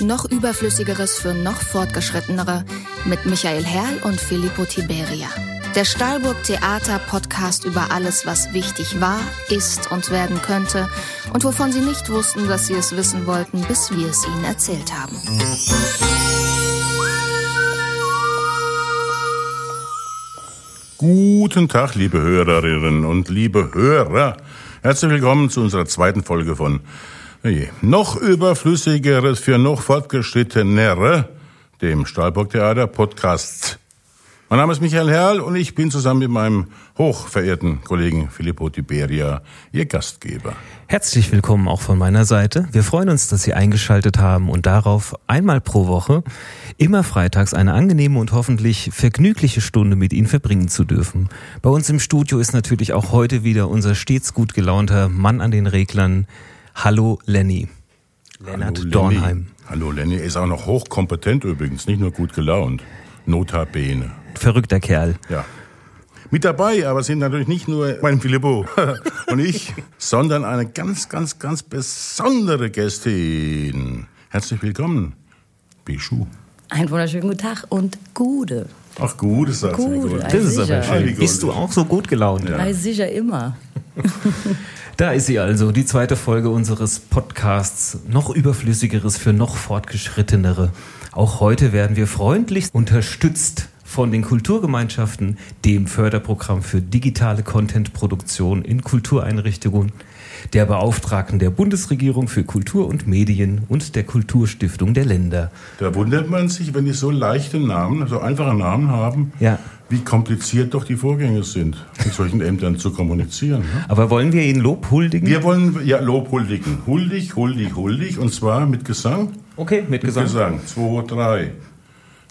Noch überflüssigeres für noch fortgeschrittenere mit Michael Herrl und Filippo Tiberia. Der Stahlburg Theater Podcast über alles, was wichtig war, ist und werden könnte und wovon Sie nicht wussten, dass Sie es wissen wollten, bis wir es Ihnen erzählt haben. Guten Tag, liebe Hörerinnen und liebe Hörer. Herzlich willkommen zu unserer zweiten Folge von oje, Noch überflüssigeres für noch fortgeschrittenere, dem Stahlburg Theater Podcast. Mein Name ist Michael Herrl und ich bin zusammen mit meinem hochverehrten Kollegen Filippo Tiberia Ihr Gastgeber. Herzlich willkommen auch von meiner Seite. Wir freuen uns, dass Sie eingeschaltet haben und darauf einmal pro Woche, immer freitags eine angenehme und hoffentlich vergnügliche Stunde mit Ihnen verbringen zu dürfen. Bei uns im Studio ist natürlich auch heute wieder unser stets gut gelaunter Mann an den Reglern. Hallo Lenny. Lennart Hallo, Dornheim. Hallo Lenny. Er ist auch noch hochkompetent übrigens, nicht nur gut gelaunt. Notabene verrückter Kerl. Ja. Mit dabei, aber sind natürlich nicht nur mein Filippo und ich, sondern eine ganz, ganz, ganz besondere Gästin. Herzlich willkommen, Bichu. Einen wunderschönen guten Tag und Gude. Ach, Gude, sagt Gude, Das ist aber schön. Bist du auch so gut gelaunt? Ja. Sicher immer. Da ist sie also, die zweite Folge unseres Podcasts. Noch überflüssigeres für noch fortgeschrittenere. Auch heute werden wir freundlich unterstützt von den Kulturgemeinschaften, dem Förderprogramm für digitale Contentproduktion in Kultureinrichtungen, der Beauftragten der Bundesregierung für Kultur und Medien und der Kulturstiftung der Länder. Da wundert man sich, wenn die so leichte Namen, so einfache Namen haben, ja. wie kompliziert doch die Vorgänge sind, mit solchen Ämtern zu kommunizieren. Ne? Aber wollen wir ihnen Lob huldigen? Wir wollen ja Lob huldigen. Huldig, huldig, huldig und zwar mit Gesang. Okay, mit Gesang. Mit Gesang. Zwei, drei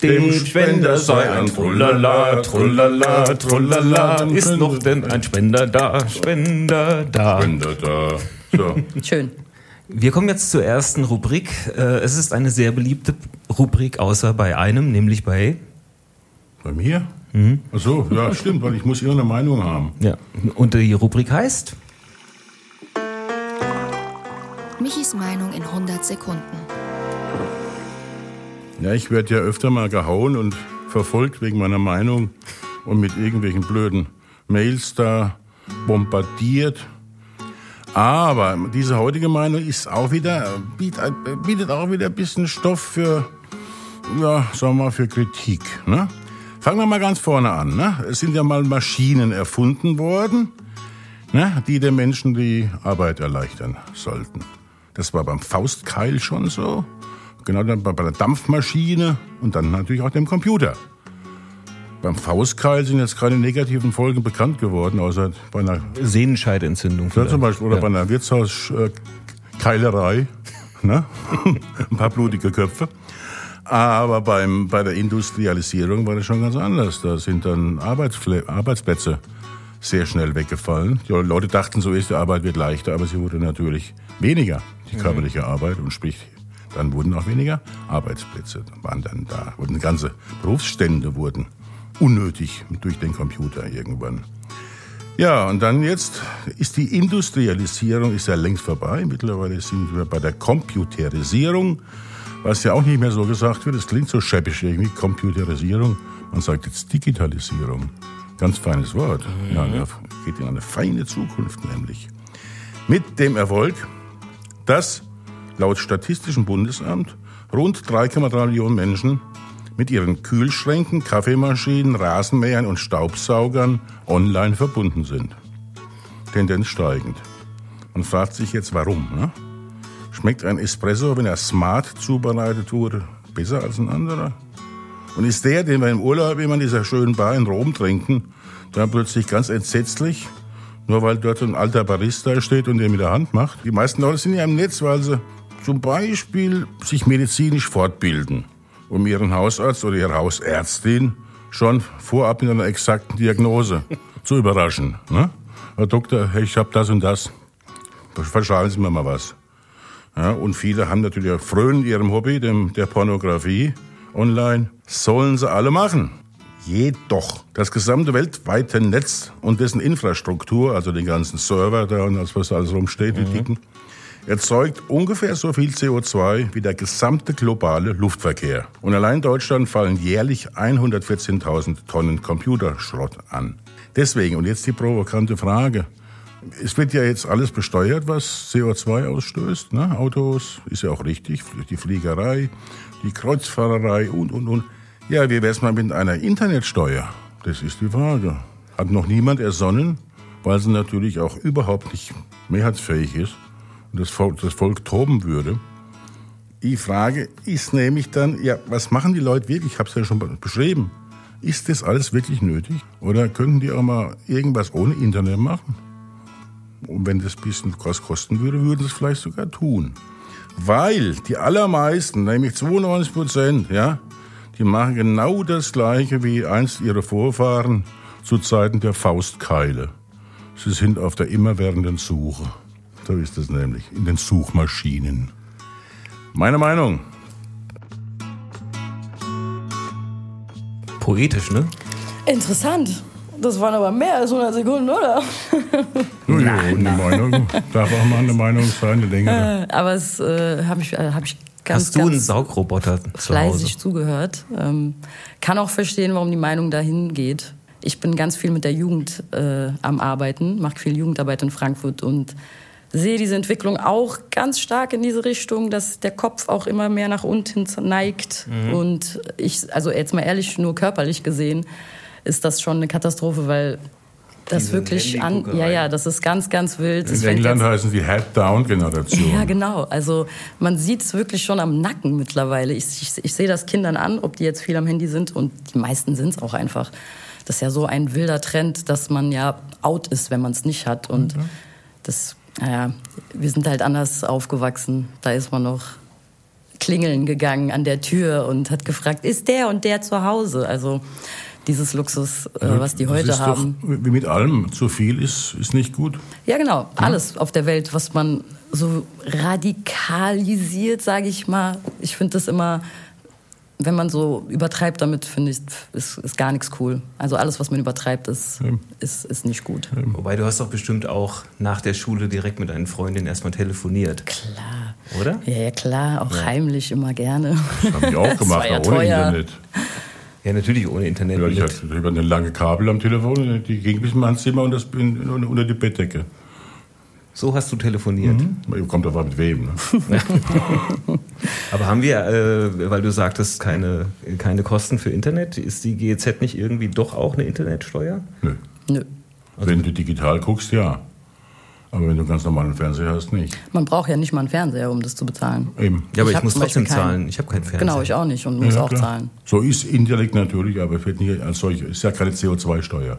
dem Spender sei ein Trullala, Trullala, Trullala. Ist noch denn ein Spender da, Spender da. Spender da. So. Schön. Wir kommen jetzt zur ersten Rubrik. Äh, es ist eine sehr beliebte Rubrik, außer bei einem, nämlich bei. Bei mir? Mhm. Ach so, ja, stimmt, weil ich muss Ihre Meinung haben. Ja. Und die Rubrik heißt? Michis Meinung in 100 Sekunden. Ja, ich werde ja öfter mal gehauen und verfolgt wegen meiner Meinung und mit irgendwelchen blöden Mails da bombardiert. Aber diese heutige Meinung ist auch wieder, bietet, auch wieder ein bisschen Stoff für, ja, sagen wir mal, für Kritik. Ne? Fangen wir mal ganz vorne an. Ne? Es sind ja mal Maschinen erfunden worden, ne? die den Menschen die Arbeit erleichtern sollten. Das war beim Faustkeil schon so. Genau dann bei der Dampfmaschine und dann natürlich auch dem Computer. Beim Faustkeil sind jetzt keine negativen Folgen bekannt geworden, außer bei einer Sehnenscheidentzündung. Ja, zum Beispiel, oder ja. bei einer Wirtshauskeilerei. ne? Ein paar blutige Köpfe. Aber beim, bei der Industrialisierung war das schon ganz anders. Da sind dann Arbeitsfl Arbeitsplätze sehr schnell weggefallen. Die Leute dachten, so ist die Arbeit wird leichter, aber sie wurde natürlich weniger, die mhm. körperliche Arbeit, und sprich dann wurden auch weniger Arbeitsplätze, waren dann da. Und ganze Berufsstände wurden unnötig durch den Computer irgendwann. Ja, und dann jetzt ist die Industrialisierung ist ja längst vorbei. Mittlerweile sind wir bei der Computerisierung, was ja auch nicht mehr so gesagt wird. Es klingt so schäbig irgendwie, Computerisierung. Man sagt jetzt Digitalisierung. Ganz feines Wort. Mhm. Ja, geht in eine feine Zukunft nämlich. Mit dem Erfolg, dass laut Statistischem Bundesamt rund 3,3 Millionen Menschen mit ihren Kühlschränken, Kaffeemaschinen, Rasenmähern und Staubsaugern online verbunden sind. Tendenz steigend. Man fragt sich jetzt, warum. Ne? Schmeckt ein Espresso, wenn er smart zubereitet wurde, besser als ein anderer? Und ist der, den wir im Urlaub immer in dieser schönen Bar in Rom trinken, dann plötzlich ganz entsetzlich, nur weil dort ein alter Barista steht und der mit der Hand macht? Die meisten Leute sind ja im Netz, weil sie zum Beispiel sich medizinisch fortbilden, um ihren Hausarzt oder ihre Hausärztin schon vorab mit einer exakten Diagnose zu überraschen. Ne? Herr Doktor, ich habe das und das. Verschreiben Sie mir mal was. Ja, und viele haben natürlich auch frönen ihrem Hobby, dem, der Pornografie online. Sollen sie alle machen. Jedoch das gesamte weltweite Netz und dessen Infrastruktur, also den ganzen Server da und alles, was da alles rumsteht, mhm. die dicken, erzeugt ungefähr so viel CO2 wie der gesamte globale Luftverkehr. Und allein in Deutschland fallen jährlich 114.000 Tonnen Computerschrott an. Deswegen, und jetzt die provokante Frage, es wird ja jetzt alles besteuert, was CO2 ausstößt. Ne? Autos ist ja auch richtig, die Fliegerei, die Kreuzfahrerei und, und, und. Ja, wie wäre es mal mit einer Internetsteuer? Das ist die Frage. Hat noch niemand ersonnen, weil sie natürlich auch überhaupt nicht mehrheitsfähig ist das Volk, das Volk toben würde. Die Frage ist nämlich dann, ja, was machen die Leute wirklich? Ich habe es ja schon beschrieben. Ist das alles wirklich nötig? Oder könnten die auch mal irgendwas ohne Internet machen? Und wenn das ein bisschen was kosten würde, würden sie es vielleicht sogar tun. Weil die allermeisten, nämlich 92 Prozent, ja, die machen genau das Gleiche wie einst ihre Vorfahren zu Zeiten der Faustkeile. Sie sind auf der immerwährenden Suche. So ist es nämlich, in den Suchmaschinen. Meine Meinung. Poetisch, ne? Interessant. Das waren aber mehr als 100 Sekunden, oder? Nun, ja, eine Meinung darf auch mal eine Meinung sein, eine längere. aber es äh, habe ich, äh, hab ich ganz, Hast du ganz einen Saugroboter zu Hause? fleißig zugehört. Ähm, kann auch verstehen, warum die Meinung dahin geht. Ich bin ganz viel mit der Jugend äh, am Arbeiten, mache viel Jugendarbeit in Frankfurt und sehe diese Entwicklung auch ganz stark in diese Richtung, dass der Kopf auch immer mehr nach unten neigt. Und ich, also jetzt mal ehrlich, nur körperlich gesehen, ist das schon eine Katastrophe, weil das wirklich an, ja, ja, das ist ganz, ganz wild. Das In fängt England heißen die Head-Down-Generation. ja, genau. Also man sieht es wirklich schon am Nacken mittlerweile. Ich, ich, ich sehe das Kindern an, ob die jetzt viel am Handy sind und die meisten sind es auch einfach. Das ist ja so ein wilder Trend, dass man ja out ist, wenn man es nicht hat. Und das, naja, wir sind halt anders aufgewachsen. Da ist man noch klingeln gegangen an der Tür und hat gefragt, ist der und der zu Hause? Also dieses Luxus, äh, was die heute haben. Doch, wie mit allem, zu viel ist, ist nicht gut. Ja, genau. Alles auf der Welt, was man so radikalisiert, sage ich mal. Ich finde das immer, wenn man so übertreibt damit, finde ich, ist, ist gar nichts cool. Also alles, was man übertreibt, ist, ist, ist nicht gut. Wobei du hast doch bestimmt auch nach der Schule direkt mit deinen Freundinnen erstmal telefoniert, Klar. oder? Ja, ja, klar. Auch heimlich immer gerne. Das habe ich auch gemacht, ja auch ohne teuer. Internet. Ja, natürlich ohne Internet. Ja, ich hatte über eine lange Kabel am Telefon, die ging bis in mein Zimmer und das unter die Bettdecke. So hast du telefoniert. Kommt aber mit wem. Ne? Aber haben wir, äh, weil du sagtest, keine, keine Kosten für Internet, ist die GEZ nicht irgendwie doch auch eine Internetsteuer? Nö. Nö. Wenn du digital guckst, ja. Aber wenn du ganz normalen Fernseher hast, nicht. Man braucht ja nicht mal einen Fernseher, um das zu bezahlen. Eben. Ja, aber Ich ich, muss trotzdem keinen. zahlen. Ich habe keinen Fernseher. Genau, ich auch nicht und muss Ja, auch klar. zahlen. So ist indirekt natürlich, aber es wird nicht als solche. Ist ja keine CO2-Steuer.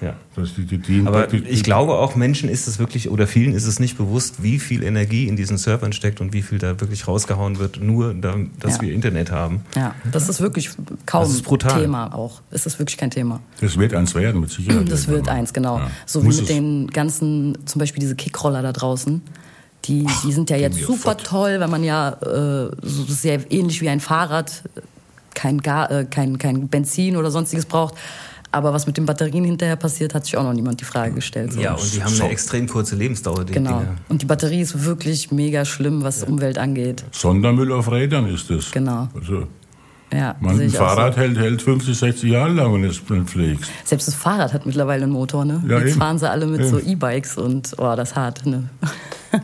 Ja. Das die, die, die, Aber die, die, ich glaube auch Menschen ist es wirklich oder vielen ist es nicht bewusst, wie viel Energie in diesen Servern steckt und wie viel da wirklich rausgehauen wird, nur da, dass Ja. wir Internet haben. Ja, das ist wirklich kaum Das ist brutal. Thema auch. Es ist wirklich kein Thema. das wird eins werden, mit Sicherheit. Das wird mal. eins, genau. Ja. So wie Muss mit es. den ganzen, zum Beispiel diese Kickroller da draußen. Die, die sind ja jetzt super fort. toll, weil man ja äh, so sehr ähnlich wie ein Fahrrad kein, Ga äh, kein, kein Benzin oder sonstiges braucht. Aber was mit den Batterien hinterher passiert, hat sich auch noch niemand die Frage gestellt. So. Ja, und die haben eine extrem kurze Lebensdauer, die Genau. Dinger. Und die Batterie ist wirklich mega schlimm, was Umwelt angeht. Sondermüll auf Rädern ist es. Genau. Also, Ja, man, ein Fahrrad so. hält, hält 50, 60 Jahre lang, wenn du es pflegst. Selbst das Fahrrad hat mittlerweile einen Motor, ne? Ja, Jetzt eben. fahren sie alle mit Eben. so E-Bikes und oh, das ist hart, ne?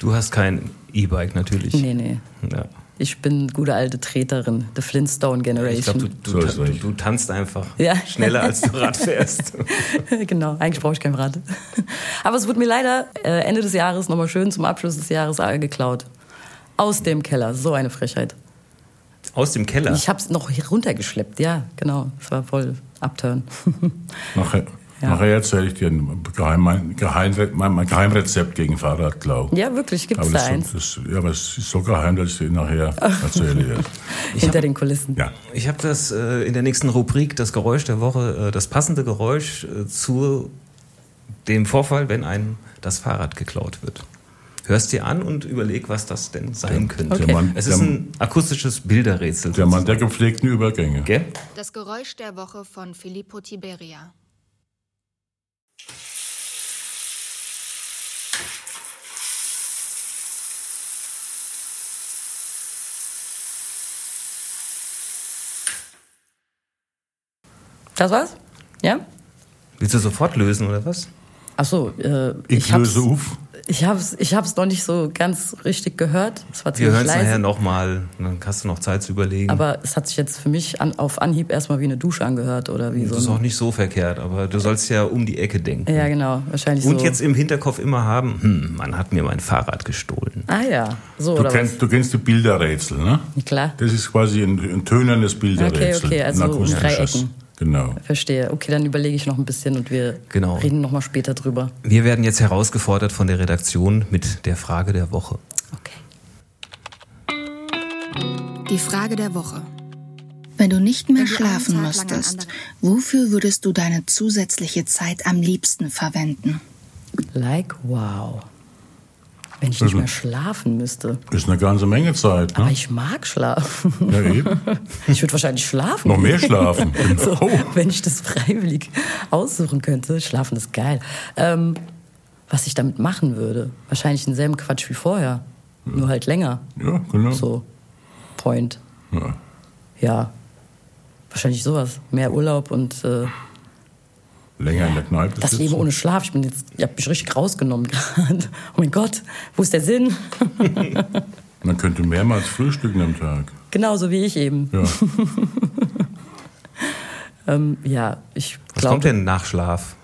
Du hast kein E-Bike natürlich. Nee, nee. Ja. Ich bin gute alte Treterin, the Flintstone Ich Generation. glaube, du, So du, ist du, du tanzt einfach Ja. schneller, als du Rad fährst. genau, eigentlich brauche ich kein Rad. Aber es wurde mir leider äh, Ende des Jahres nochmal schön zum Abschluss des Jahres geklaut. Aus dem Keller, so eine Frechheit. Aus dem Keller. Ich habe es noch runtergeschleppt, ja, genau. Es war voll Upturn. Nachher, Ja. nachher erzähle ich dir ein Geheim, mein, Geheim, mein, mein Geheimrezept gegen Fahrradklau. ja, wirklich, gibt es da eins. das, ja, aber es ist so geheim, dass ich dir nachher erzähle. Hinter den Kulissen. Ja. Ich habe das äh, in der nächsten Rubrik, das Geräusch der Woche, äh, das passende Geräusch äh, zu dem Vorfall, wenn einem das Fahrrad geklaut wird. Hörst dir an und überleg, was das denn sein könnte. Der Mann, Es ist ein akustisches Bilderrätsel. der Mann der gepflegten Übergänge. Gell? Das Geräusch der Woche von Filippo Tiberia. Das war's? Ja? Willst du sofort lösen oder was? Ach so, äh, Ich, ich löse auf. ich hab's, ich hab's noch nicht so ganz richtig gehört. Es war Wir hören es nachher nochmal. Dann hast du noch Zeit zu überlegen. Aber es hat sich jetzt für mich an, auf Anhieb erstmal wie eine Dusche angehört oder wie so. das ist auch nicht so verkehrt, aber du sollst ja um die Ecke denken. ja, genau, wahrscheinlich Und so. jetzt im Hinterkopf immer haben, hm, man hat mir mein Fahrrad gestohlen. Ah ja, so Du oder kennst, du kennst die Bilderrätsel, ne? was? Klar, Das ist quasi ein, ein tönendes Bilderrätsel. Okay, okay, also ein um. Dreiecken. Genau. verstehe. Okay, dann überlege ich noch ein bisschen und wir Genau. reden noch mal später drüber. Wir werden jetzt herausgefordert von der Redaktion mit der Frage der Woche. Okay. Die Frage der Woche. Wenn du nicht mehr schlafen müsstest, wofür würdest du deine zusätzliche Zeit am liebsten verwenden? Like wow. Wenn ich nicht mehr schlafen müsste. Ist eine ganze Menge Zeit, Aber ne? ich mag schlafen. Ja, eben. Ich würde wahrscheinlich schlafen. Noch mehr schlafen. So, Oh. wenn ich das freiwillig aussuchen könnte. Schlafen ist geil. Ähm, was ich damit machen würde, wahrscheinlich denselben Quatsch wie vorher. Nur halt länger. Ja, genau. So, Point. Ja. Ja, wahrscheinlich sowas. Mehr Urlaub und äh, Länger in der Kneipe das. Leben ohne Schlaf. Ich bin jetzt, ich habe mich richtig rausgenommen gerade. Oh mein Gott, wo ist der Sinn? Man könnte mehrmals frühstücken am Tag. Genauso wie ich eben. Ja. Ähm, ja, ich Was glaube. kommt denn nach Schlaf?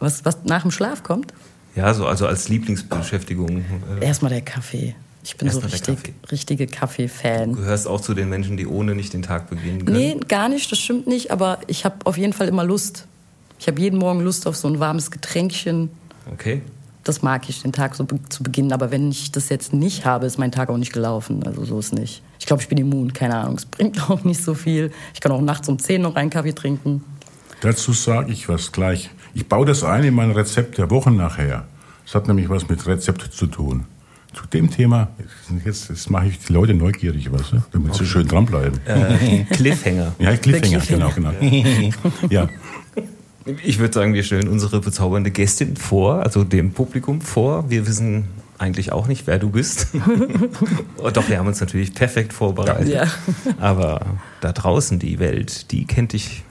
Was, was nach dem Schlaf kommt? Ja, so also als Lieblingsbeschäftigung. Äh, Erstmal der Kaffee. Ich bin Erstmal so der richtig, Kaffee. richtige Kaffee-Fan. Du gehörst auch zu den Menschen, die ohne nicht den Tag beginnen können. Nee, gar nicht, das stimmt nicht, aber ich habe auf jeden Fall immer Lust. Ich habe jeden Morgen Lust auf so ein warmes Getränkchen. Okay. Das mag ich, den Tag so be zu beginnen. Aber wenn ich das jetzt nicht habe, ist mein Tag auch nicht gelaufen. Also so ist nicht. Ich glaube, ich bin immun, keine Ahnung. Es bringt auch nicht so viel. Ich kann auch nachts um 10 noch einen Kaffee trinken. Dazu sage ich was gleich. Ich baue das ein in mein Rezept der Woche nachher. Das hat nämlich was mit Rezept zu tun. Zu dem Thema, jetzt, jetzt mache ich die Leute neugierig, weißt du, damit sie schön dranbleiben. Äh, Cliffhanger. Ja, Cliffhanger, Cliffhanger. genau, genau. ja, Ich würde sagen, wir stellen unsere bezaubernde Gästin vor, also dem Publikum vor. Wir wissen eigentlich auch nicht, wer du bist. Doch, wir haben uns natürlich perfekt vorbereitet. Ja. Aber da draußen die Welt, die kennt dich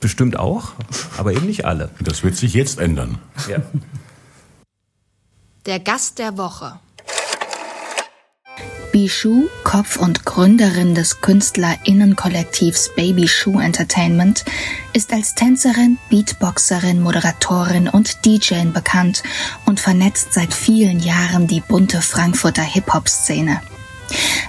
bestimmt auch, aber eben nicht alle. das wird sich jetzt ändern. Ja. Der Gast der Woche. Bishu, Kopf und Gründerin des KünstlerInnenkollektivs Baby Shoe Entertainment, ist als Tänzerin, Beatboxerin, Moderatorin und DJ bekannt und vernetzt seit vielen Jahren die bunte Frankfurter Hip-Hop-Szene.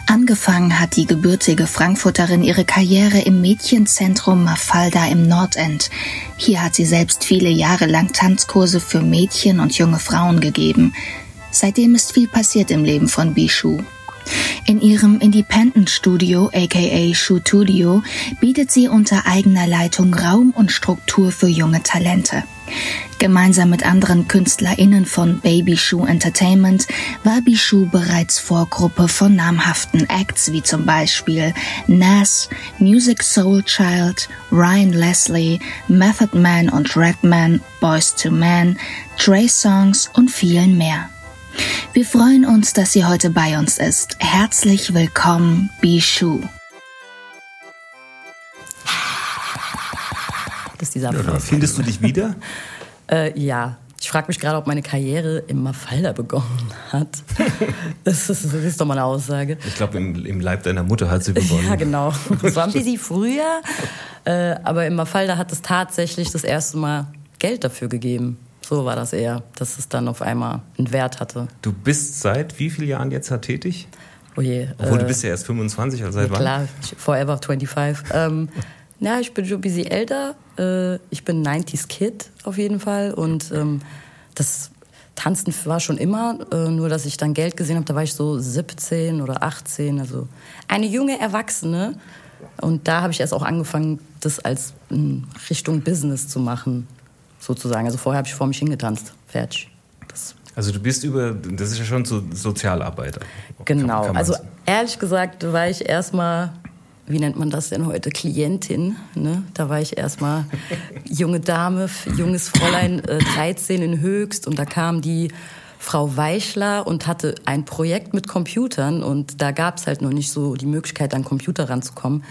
Angefangen hat die gebürtige Frankfurterin ihre Karriere im Mädchenzentrum Mafalda im Nordend. Hier hat sie selbst viele Jahre lang Tanzkurse für Mädchen und junge Frauen gegeben. Seitdem ist viel passiert im Leben von Bishu. In ihrem Independent-Studio, aka Studio, bietet sie unter eigener Leitung Raum und Struktur für junge Talente. Gemeinsam mit anderen KünstlerInnen von Baby Shoe Entertainment war Bishu bereits Vorgruppe von namhaften Acts wie zum Beispiel Nas, Music Soul Child, Ryan Leslie, Method Man und Redman, Boys to Men, Trey Songs und vielen mehr. Wir freuen uns, dass sie heute bei uns ist. Herzlich willkommen, Bishu. Das ist dieser Applaus. Findest du dich wieder? Äh, ja. Ich frage mich gerade, ob meine Karriere im Mafalda begonnen hat. Das ist, das ist doch mal eine Aussage. Ich glaube, im, im Leib deiner Mutter hat sie begonnen. Ja, genau. Das war ein bisschen früher. Äh, aber im Mafalda hat es tatsächlich das erste Mal Geld dafür gegeben. So war das eher, dass es dann auf einmal einen Wert hatte. Du bist seit wie vielen Jahren jetzt da tätig? Oh je. Obwohl äh, du bist ja erst 25, also seit ja, wann? klar, forever 25. Ähm, ja, ich bin schon ein bisschen älter. Äh, ich bin 90s Kid auf jeden Fall. Und ähm, das Tanzen war schon immer, äh, nur dass ich dann Geld gesehen habe, da war ich so 17 oder 18. Also eine junge Erwachsene. Und da habe ich erst auch angefangen, das als mh, Richtung Business zu machen, sozusagen. Also vorher habe ich vor mich hingetanzt. Fertig. Das Also du bist über, das ist ja schon so Sozialarbeiter. Genau. Kann- kann also ehrlich gesagt war ich erstmal, wie nennt man das denn heute, Klientin. Ne? Da war ich erstmal junge Dame, junges Fräulein, äh, 13 in Höchst. Und da kam die Frau Weichler und hatte ein Projekt mit Computern. Und da gab es halt noch nicht so die Möglichkeit, an Computer ranzukommen.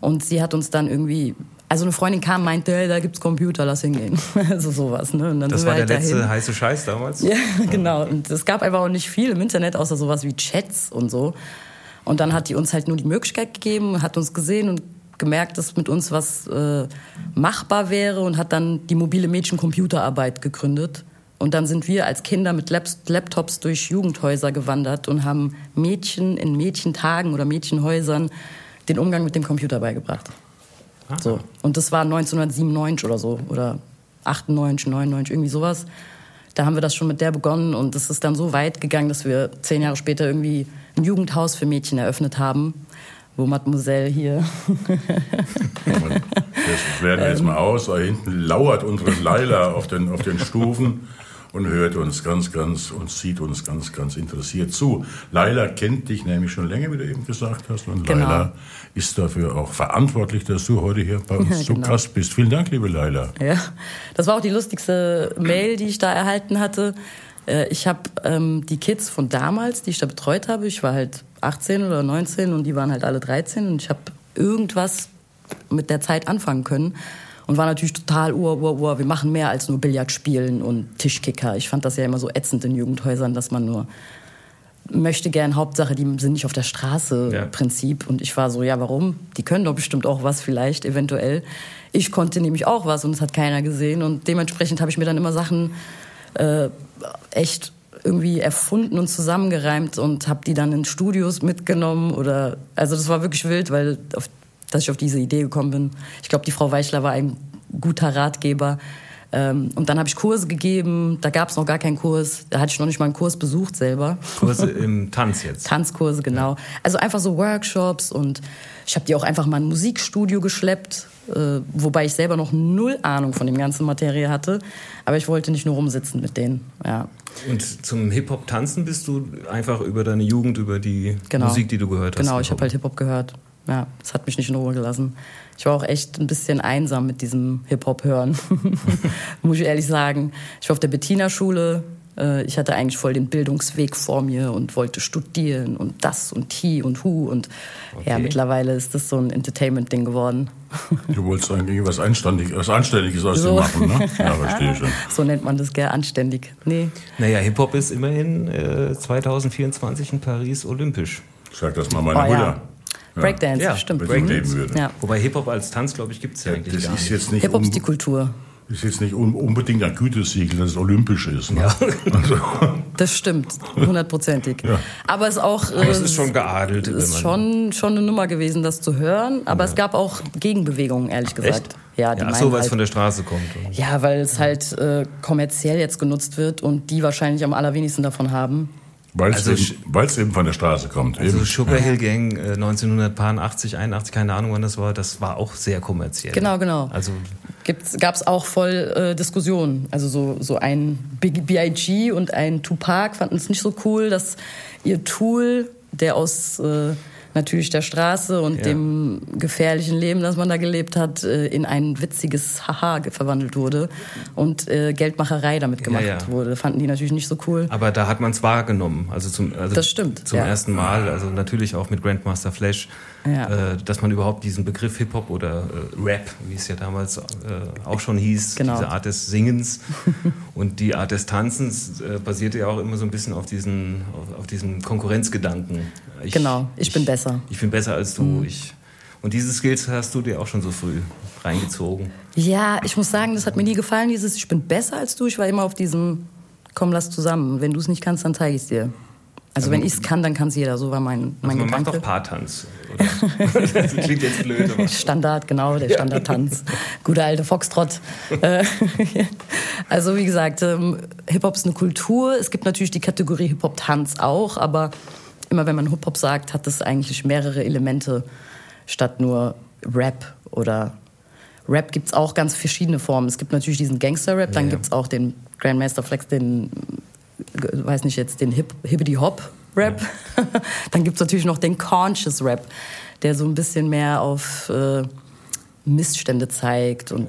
Und sie hat uns dann irgendwie Also eine Freundin kam, meinte, hey, da gibt's Computer, lass hingehen. also sowas. Ne? Und dann Das war wir der halt letzte dahin. heiße Scheiß damals? Ja, genau. Und es gab einfach auch nicht viel im Internet, außer sowas wie Chats und so. Und dann hat die uns halt nur die Möglichkeit gegeben, hat uns gesehen und gemerkt, dass mit uns was äh, machbar wäre und hat dann die mobile Mädchen-Computerarbeit gegründet. Und dann sind wir als Kinder mit Laptops durch Jugendhäuser gewandert und haben Mädchen in Mädchentagen oder Mädchenhäusern den Umgang mit dem Computer beigebracht. So. Und das war 1997 oder so, oder 98, 99, irgendwie sowas. Da haben wir das schon mit der begonnen und es ist dann so weit gegangen, dass wir zehn Jahre später irgendwie ein Jugendhaus für Mädchen eröffnet haben, wo Mademoiselle hier. Das werden wir jetzt mal aus. Da hinten lauert unsere Laila auf den, auf den Stufen und hört uns ganz, ganz und sieht uns ganz, ganz interessiert zu. Laila kennt dich nämlich schon länger, wie du eben gesagt hast. Und Genau. Laila ist dafür auch verantwortlich, dass du heute hier bei uns zu Genau. Gast bist. Vielen Dank, liebe Laila. Ja, das war auch die lustigste Mail, die ich da erhalten hatte. Äh, Ich habe ähm, die Kids von damals, die ich da betreut habe, ich war halt 18 oder 19 und die waren halt alle 13 und ich habe irgendwas mit der Zeit anfangen können und war natürlich total, ur, ur, ur, wir machen mehr als nur Billard spielen und Tischkicker. Ich fand das ja immer so ätzend in Jugendhäusern, dass man nur möchte gern Hauptsache, die sind nicht auf der Straße Ja. Prinzip. Und ich war so, ja, warum? Die können doch bestimmt auch was vielleicht, eventuell. Ich konnte nämlich auch was und es hat keiner gesehen. Und dementsprechend habe ich mir dann immer Sachen äh, echt irgendwie erfunden und zusammengereimt und habe die dann in Studios mitgenommen oder also das war wirklich wild, weil auf, dass ich auf diese Idee gekommen bin. Ich glaube, die Frau Weichler war ein guter Ratgeber. Ähm, und dann habe ich Kurse gegeben, da gab es noch gar keinen Kurs, da hatte ich noch nicht mal einen Kurs besucht selber. Kurse im Tanz jetzt. Tanzkurse, genau. Also einfach so Workshops und ich habe die auch einfach mal in ein Musikstudio geschleppt, äh, wobei ich selber noch null Ahnung von dem ganzen Materie hatte. Aber ich wollte nicht nur rumsitzen mit denen. Ja, Und zum Hip-Hop-Tanzen bist du einfach über deine Jugend, über die genau. Musik, die du gehört hast. Genau, ich habe halt Hip-Hop gehört. Ja, das hat mich nicht in Ruhe gelassen. Ich war auch echt ein bisschen einsam mit diesem Hip-Hop hören, muss ich ehrlich sagen. Ich war auf der Bettina-Schule. Äh, Ich hatte eigentlich voll den Bildungsweg vor mir und wollte studieren und das und hi und hu. Und ja, Okay. mittlerweile ist das so ein Entertainment-Ding geworden. Du wolltest eigentlich was, Einständig, was Anständiges aus So. dir machen, ne? Ja, verstehe schon. So nennt man das gern anständig. Nee, Naja, Hip-Hop ist immerhin äh, 2024 in Paris olympisch. Sag das mal meiner Oh, ja. Breakdance, Ja, stimmt. Breakdance. leben würde. Ja. Wobei Hip-Hop als Tanz, glaube ich, gibt es ja eigentlich Das gar ist nicht. jetzt nicht, Hip-Hop ist die Kultur. ist jetzt nicht un unbedingt ein Gütesiegel, dass es olympisch ist. Ne? Also, Das stimmt, hundertprozentig. Ja. Aber es ist auch. Aber es äh, ist schon geadelt. wenn ist schon, schon eine Nummer gewesen, das zu hören. Aber es gab auch Gegenbewegungen, ehrlich gesagt. Echt? Ja, die Ja, so, weil es halt, von der Straße kommt. ja, weil es halt äh, kommerziell jetzt genutzt wird und die wahrscheinlich am allerwenigsten davon haben. Weil es Also eben, von der Straße kommt. Also eben. Sugar Hill Gang äh, 1980, 81, keine Ahnung wann das war, das war auch sehr kommerziell. Genau, genau. Also Gab es auch voll äh, Diskussionen. Also so, so ein Big B.I.G. und ein Tupac fanden es nicht so cool, dass ihr Tool, der aus äh, natürlich der Straße und Ja. dem gefährlichen Leben, das man da gelebt hat, äh, in ein witziges Haha verwandelt wurde und äh, Geldmacherei damit gemacht ja. wurde. Fanden die natürlich nicht so cool. Aber da hat man es wahrgenommen. Also zum, also Das stimmt, Zum ja. ersten Mal, also natürlich auch mit Grandmaster Flash, Ja. äh, dass man überhaupt diesen Begriff Hip-Hop oder äh, Rap, wie es ja damals äh, auch schon hieß, Genau. diese Art des Singens und die Art des Tanzens äh, basierte ja auch immer so ein bisschen auf, diesen, auf, auf diesem Konkurrenzgedanken. Ich, Genau, ich bin besser. Mhm. Ich bin besser als du. Ich, und diese Skills hast du dir auch schon so früh reingezogen. Ja, ich muss sagen, das hat mir nie gefallen, dieses Ich bin besser als du. Ich war immer auf diesem Komm, lass zusammen. Wenn du es nicht kannst, dann zeige ich es dir. Also wenn ich es kann, dann kann es jeder. So war mein, mein Also man macht Gedanke. doch Paartanz. oder? das klingt jetzt blöd, aber Standard, genau, der Standardtanz. Gute alte Foxtrott. Äh, also wie gesagt, ähm, Hip-Hop ist eine Kultur. Es gibt natürlich die Kategorie Hip-Hop-Tanz auch, aber immer wenn man Hip-Hop sagt, hat das eigentlich mehrere Elemente statt nur Rap oder Rap gibt es auch ganz verschiedene Formen. Es gibt natürlich diesen Gangster-Rap, dann Ja. gibt es auch den Grandmaster Flex, den, weiß nicht jetzt, den Hip, Hippity-Hop-Rap. dann gibt es natürlich noch den Conscious-Rap, der so ein bisschen mehr auf äh, Missstände zeigt und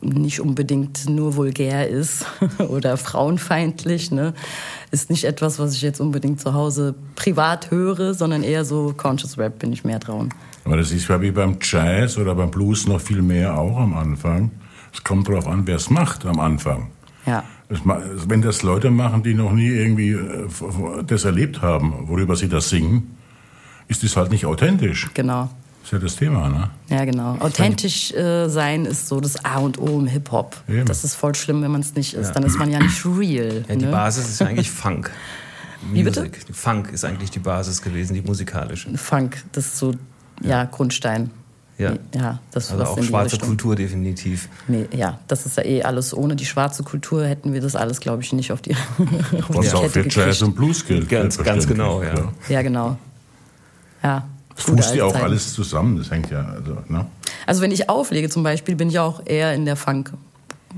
nicht unbedingt nur vulgär ist oder frauenfeindlich. Ne? Ist nicht etwas, was ich jetzt unbedingt zu Hause privat höre, sondern eher so Conscious Rap bin ich mehr dran. Aber das ist ja wie beim Jazz oder beim Blues noch viel mehr auch am Anfang. Es kommt darauf an, wer es macht am Anfang. Ja. Wenn das Leute machen, die noch nie irgendwie äh, das erlebt haben, worüber sie das singen, ist das halt nicht authentisch. Genau. Das ist ja das Thema, ne? Ja, genau. Authentisch äh, sein ist so das A und O im Hip-Hop. Das ist voll schlimm, wenn man es nicht ist. Dann ist man ja nicht real. Ja, die ne? Basis ist ja eigentlich Funk. Wie bitte? Funk ist eigentlich die Basis gewesen, die musikalische. Funk, das ist so, ja, Grundstein. Ja. Ja, das Also auch die schwarze Richtung. Kultur definitiv. Nee, ja, das ist ja eh alles. Ohne die schwarze Kultur hätten wir das alles, glaube ich, nicht auf die, auf die Was auch für Jazz und Blues gilt. Ganz- ganz genau, ja. klar. Ja, genau. Ja. Fußt ja auch Zeiten. alles zusammen, das hängt ja, also, ne? Also wenn ich auflege zum Beispiel, bin ich auch eher in der Funk,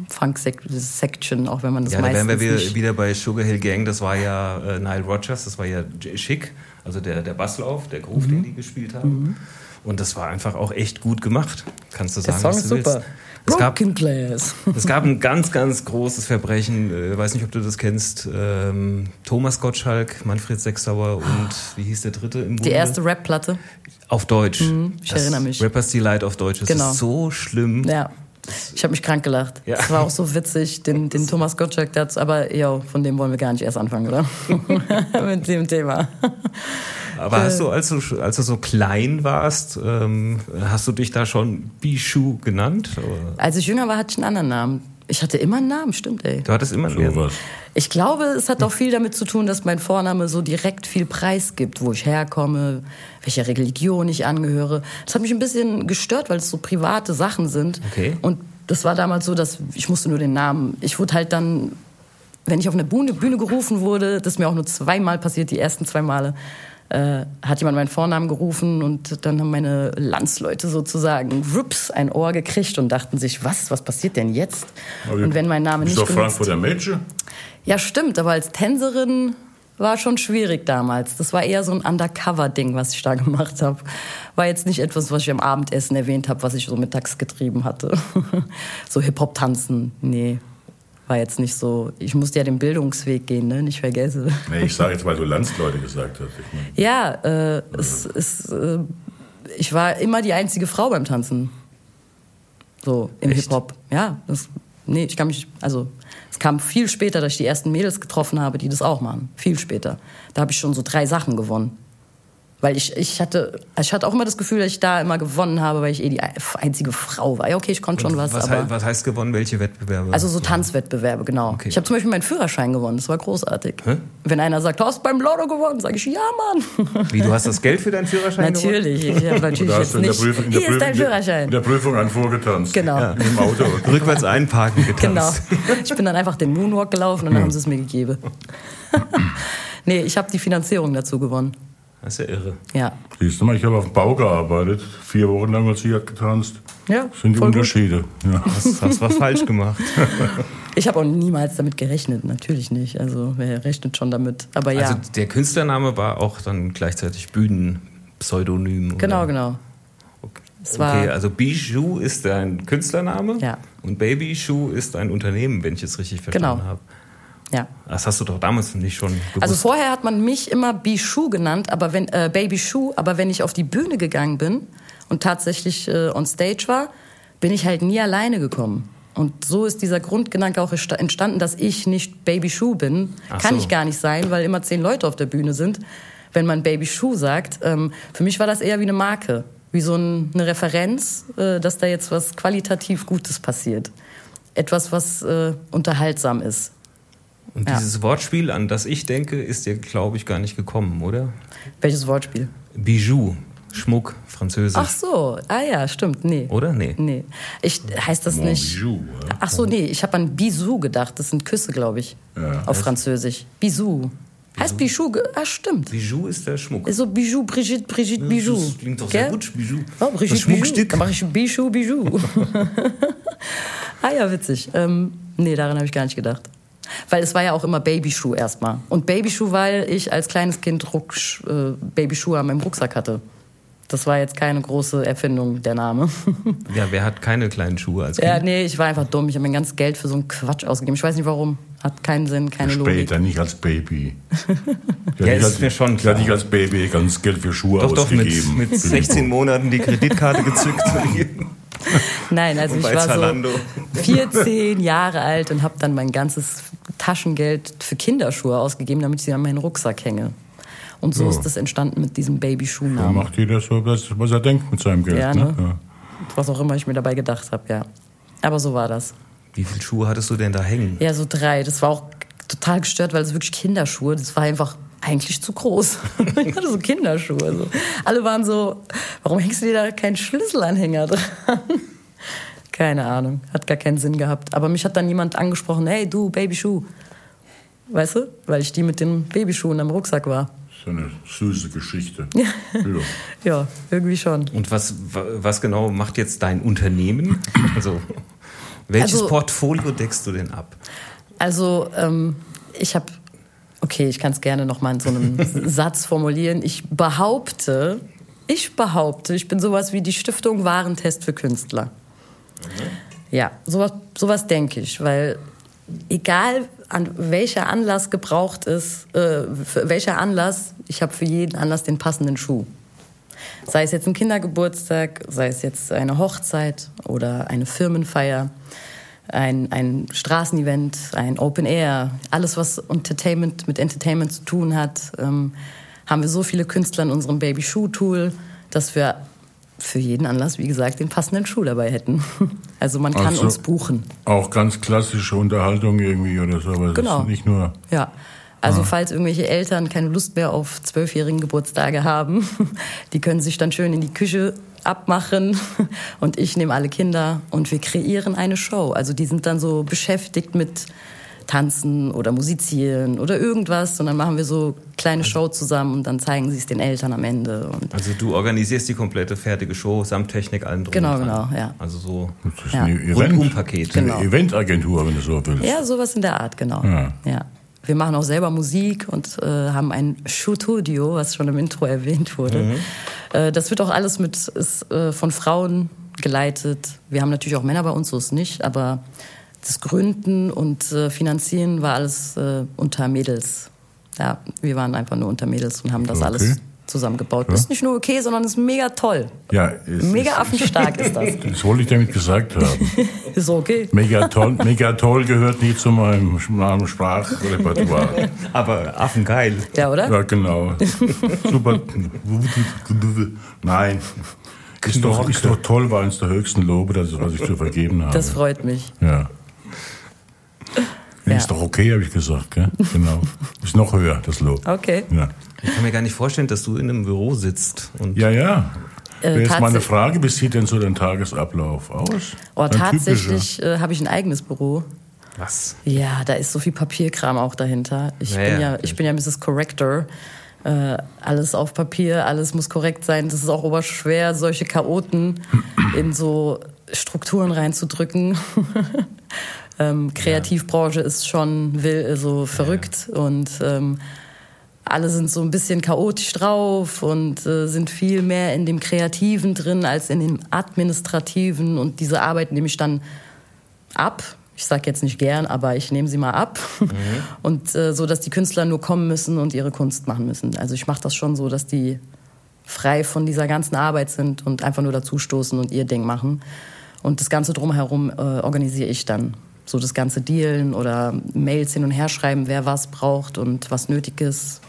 Funk-Section, auch wenn man das Ja, da wären meistens wir wieder, bei Sugar Hill Gang, das war ja äh, Nile Rodgers, das war ja J- Schick, also der, der Basslauf, der Groove, Mhm. den die gespielt haben. Und das war einfach auch echt gut gemacht, kannst du Der sagen, Song was ist du super. willst. Es gab, es gab ein ganz, ganz großes Verbrechen, äh, weiß nicht, ob du das kennst, ähm, Thomas Gottschalk, Manfred Sechsauer und wie hieß der dritte im Bunde? Die erste Rap-Platte. Auf Deutsch. Mhm, ich erinnere mich. Rappers Delight auf Deutsch. Das Genau. ist so schlimm. Ja. Ich habe mich krank gelacht. Ja. Das war auch so witzig, den, den Thomas Gottschalk dazu. Aber yo, von dem wollen wir gar nicht erst anfangen, oder? Mit dem Thema. Aber hast du, als du, als du so klein warst, ähm, hast du dich da schon Bishu genannt? Oder? Als ich jünger war, hatte ich einen anderen Namen. Ich hatte immer einen Namen, stimmt, ey. Du hattest immer mehr. Sowas. Ich glaube, es hat auch viel damit zu tun, dass mein Vorname so direkt viel Preis gibt, wo ich herkomme, welcher Religion ich angehöre. Das hat mich ein bisschen gestört, weil es so private Sachen sind. Okay. Und das war damals so, dass ich musste nur den Namen. Ich wurde halt dann, wenn ich auf eine Bühne, Bühne gerufen wurde, das ist mir auch nur zweimal passiert, die ersten zwei Male, äh, hat jemand meinen Vornamen gerufen und dann haben meine Landsleute sozusagen rups ein Ohr gekriegt und dachten sich, was, was passiert denn jetzt? Und wenn mein Name nicht doch benutzt Frankfurter Mädchen. ja, stimmt, aber als Tänzerin war schon schwierig damals. Das war eher so ein Undercover-Ding, was ich da gemacht habe. War jetzt nicht etwas, was ich am Abendessen erwähnt habe, was ich so mittags getrieben hatte. so Hip-Hop-Tanzen, nee. War jetzt nicht so. Ich musste ja den Bildungsweg gehen, ne? Nicht vergesse. Nee, ich sage jetzt, weil du Landsleute gesagt hast. Ich mein, Ja, äh, es, es, äh, ich war immer die einzige Frau beim Tanzen. So im? Hip-Hop. Ja, das, nee, ich kann mich, also es kam viel später, dass ich die ersten Mädels getroffen habe, die das auch machen. Viel später. Da habe ich schon so drei Sachen gewonnen. Weil ich, ich hatte, ich hatte auch immer das Gefühl, dass ich da immer gewonnen habe, weil ich eh die einzige Frau war. Ja, okay, ich konnte schon was, was, aber. was heißt gewonnen? Welche Wettbewerbe? Also so Tanzwettbewerbe, genau. Okay. Ich habe zum Beispiel meinen Führerschein gewonnen, das war großartig. Hä? Wenn einer sagt, du hast beim Lotto gewonnen, sage ich, ja, Mann. Wie, du hast das Geld für deinen Führerschein gewonnen? Natürlich, ich habe Und natürlich da jetzt hast du in der nicht. Prüfung, in der Hier ist dein Prüfung, Führerschein. in der Prüfung einen vorgetanzt. Genau. Im Auto. Rückwärts einparken Genau. getanzt. Ich bin dann einfach den Moonwalk gelaufen und dann haben sie es mir gegeben. nee, ich habe die Finanzierung dazu gewonnen. Das ist ja irre. Ja. Siehst du mal, ich habe auf dem Bau gearbeitet. Vier Wochen lang als sie hat getanzt. Ja, Das sind die. Unterschiede. Ja. Hast, hast was falsch gemacht. Ich habe auch niemals damit gerechnet, natürlich nicht. Also wer rechnet schon damit? Aber ja, Also der Künstlername war auch dann gleichzeitig Bühnenpseudonym. oder? genau, genau. Okay, also Bijou ist dein Künstlername Ja. und Baby Shoe ist ein Unternehmen, wenn ich es richtig verstanden Genau. habe. Ja. Das hast du doch damals nicht schon gewusst. Also vorher hat man mich immer Bichou genannt, aber wenn äh, Baby Shoe, aber wenn ich auf die Bühne gegangen bin und tatsächlich äh, on stage war, bin ich halt nie alleine gekommen. Und so ist dieser Grundgedanke auch entstanden, dass ich nicht Baby Shoe bin. Ach Kann so. ich gar nicht sein, weil immer zehn Leute auf der Bühne sind. Wenn man Baby Shoe sagt, ähm, für mich war das eher wie eine Marke, wie so ein, eine Referenz, äh, dass da jetzt was qualitativ Gutes passiert. Etwas, was äh, unterhaltsam ist. Und ja. dieses Wortspiel, an das ich denke, ist dir, glaube ich, gar nicht gekommen, oder? Welches Wortspiel? Bijou, Schmuck, französisch. Ach so, ah ja, stimmt, nee. Oder? Nee. Nee. Ich, heißt das Mon nicht. Bijou, ja. Ach so, nee, ich habe an Bisou gedacht. Das sind Küsse, glaube ich. Ja. Auf Französisch. Bisou. Heißt Bijou? Ah, stimmt. Bijou ist der Schmuck. So Bijou, Brigitte, Brigitte, Bijou. Das klingt doch sehr Gell? gut, Bijou. Oh, Brigitte, das Schmuckstück. Bijou. Dann mache ich Bijou, Bijou. ah ja, witzig. Ähm, nee, daran habe ich gar nicht gedacht. Weil es war ja auch immer Babyschuh erstmal. Und Babyschuh, weil ich als kleines Kind Ruck, äh, Babyschuhe an meinem Rucksack hatte. Das war jetzt keine große Erfindung, der Name. Ja, wer hat keine kleinen Schuhe als Kind? Ja, nee, ich war einfach dumm. Ich habe mein ganzes Geld für so einen Quatsch ausgegeben. Ich weiß nicht warum. Hat keinen Sinn, keine Später, Logik. nicht als Baby. Ja, nicht ist als, mir schon Ich hatte klar. nicht als Baby ganz Geld für Schuhe Doch, doch, mit, ausgegeben. mit 16 Monaten die Kreditkarte gezückt. Nein, also ich war Zalando. so 14 Jahre alt und habe dann mein ganzes Taschengeld für Kinderschuhe ausgegeben, damit ich sie an meinen Rucksack hänge. Und so Ja. ist das entstanden mit diesem Babyschuhnamen. macht jeder so, was er denkt mit seinem Geld. Ja, ne? ne? Ja. Was auch immer ich mir dabei gedacht habe, ja. Aber so war das. Wie viele Schuhe hattest du denn da hängen? Ja, so drei. Das war auch total gestört, weil es wirklich Kinderschuhe, das war einfach eigentlich zu groß. ich hatte so Kinderschuhe. So. Alle waren so, warum hängst du dir da keinen Schlüsselanhänger dran? Keine Ahnung, hat gar keinen Sinn gehabt. Aber mich hat dann jemand angesprochen, hey du, Babyschuh. Weißt du? Weil ich die mit den Babyschuhen am Rucksack war. So eine süße Geschichte. Ja. Ja, irgendwie schon. Und was, wa- was genau macht jetzt dein Unternehmen? Also, welches Also- Portfolio deckst du denn ab? Also, ähm, ich habe, okay, ich kann es gerne noch mal in so einem Satz formulieren. Ich behaupte, ich behaupte, ich bin sowas wie die Stiftung Warentest für Künstler. Ja, sowas, sowas denke ich, weil egal an welcher Anlass gebraucht ist, äh, welcher Anlass, ich habe für jeden Anlass den passenden Schuh. Sei es jetzt ein Kindergeburtstag, sei es jetzt eine Hochzeit oder eine Firmenfeier, ein, ein Straßenevent, ein Open Air, alles was Entertainment mit Entertainment zu tun hat, ähm, haben wir so viele Künstler in unserem Baby Shoe Tool, dass wir für jeden Anlass, wie gesagt, den passenden Schuh dabei hätten. Also man kann Also- uns buchen. Auch ganz klassische Unterhaltung irgendwie oder so. Aber Genau. ist nicht nur. Ja. Also falls irgendwelche Eltern keine Lust mehr auf zwölfjährigen Geburtstage haben, die können sich dann schön in die Küche abmachen und ich nehme alle Kinder und wir kreieren eine Show. Also die sind dann so beschäftigt mit Tanzen oder Musizieren oder irgendwas und dann machen wir so kleine Show zusammen und dann zeigen sie es den Eltern am Ende. Und Also du organisierst die komplette fertige Show samt Technik, allen drum Genau, genau, ja. Also so Das ist Ja. eine Event, eine Genau. Eventagentur, wenn du so willst. Ja, sowas in der Art, genau. Ja. Ja. Wir machen auch selber Musik und äh, haben ein Studio, was schon im Intro erwähnt wurde. Äh, das wird auch alles mit ist, äh, von Frauen geleitet. Wir haben natürlich auch Männer bei uns, so ist nicht, aber das Gründen und äh, Finanzieren war alles äh, unter Mädels. Ja, wir waren einfach nur unter Mädels und haben das Okay. alles zusammengebaut. Ist nicht nur okay, sondern ist mega toll. Ja, Mega ist- affenstark ist das. Das wollte ich damit gesagt haben. Ist okay. Mega toll, mega toll gehört nicht zu meinem, meinem Sprachrepertoire. Aber affengeil. Ja, oder? Ja, genau. Super. Nein. Ist doch, ist doch toll, war eines der höchsten Lobe, das ist, was ich zu vergeben habe. Das freut mich. ja. Ja. Ist doch okay, habe ich gesagt. Gell? Genau. Ist noch höher, das Lob. Okay. Ja, Ich kann mir gar nicht vorstellen, dass du in einem Büro sitzt und ja. ja. Äh, Wäre jetzt meine Frage, wie sieht denn so dein Tagesablauf aus? Oh, Ein tatsächlich äh, habe ich ein eigenes Büro. was? Ja, da ist so viel Papierkram auch dahinter. Ich, Ja, bin, ja, ja, ich bin ja Mrs. Corrector. Äh, alles auf Papier, alles muss korrekt sein. Das ist auch oberschwer, solche Chaoten in so Strukturen reinzudrücken. ähm, Kreativbranche ist schon will, so verrückt und ähm, alle sind so ein bisschen chaotisch drauf und äh, sind viel mehr in dem Kreativen drin als in dem Administrativen und diese Arbeit nehme ich dann ab. Ich sage jetzt nicht gern, aber ich nehme sie mal ab. Und äh, so, dass die Künstler nur kommen müssen und ihre Kunst machen müssen. Also ich mache das schon so, dass die frei von dieser ganzen Arbeit sind und einfach nur dazustoßen und ihr Ding machen. Und das Ganze drumherum äh, organisiere ich dann. So das ganze Dealen oder Mails hin und her schreiben, wer was braucht und was nötig ist.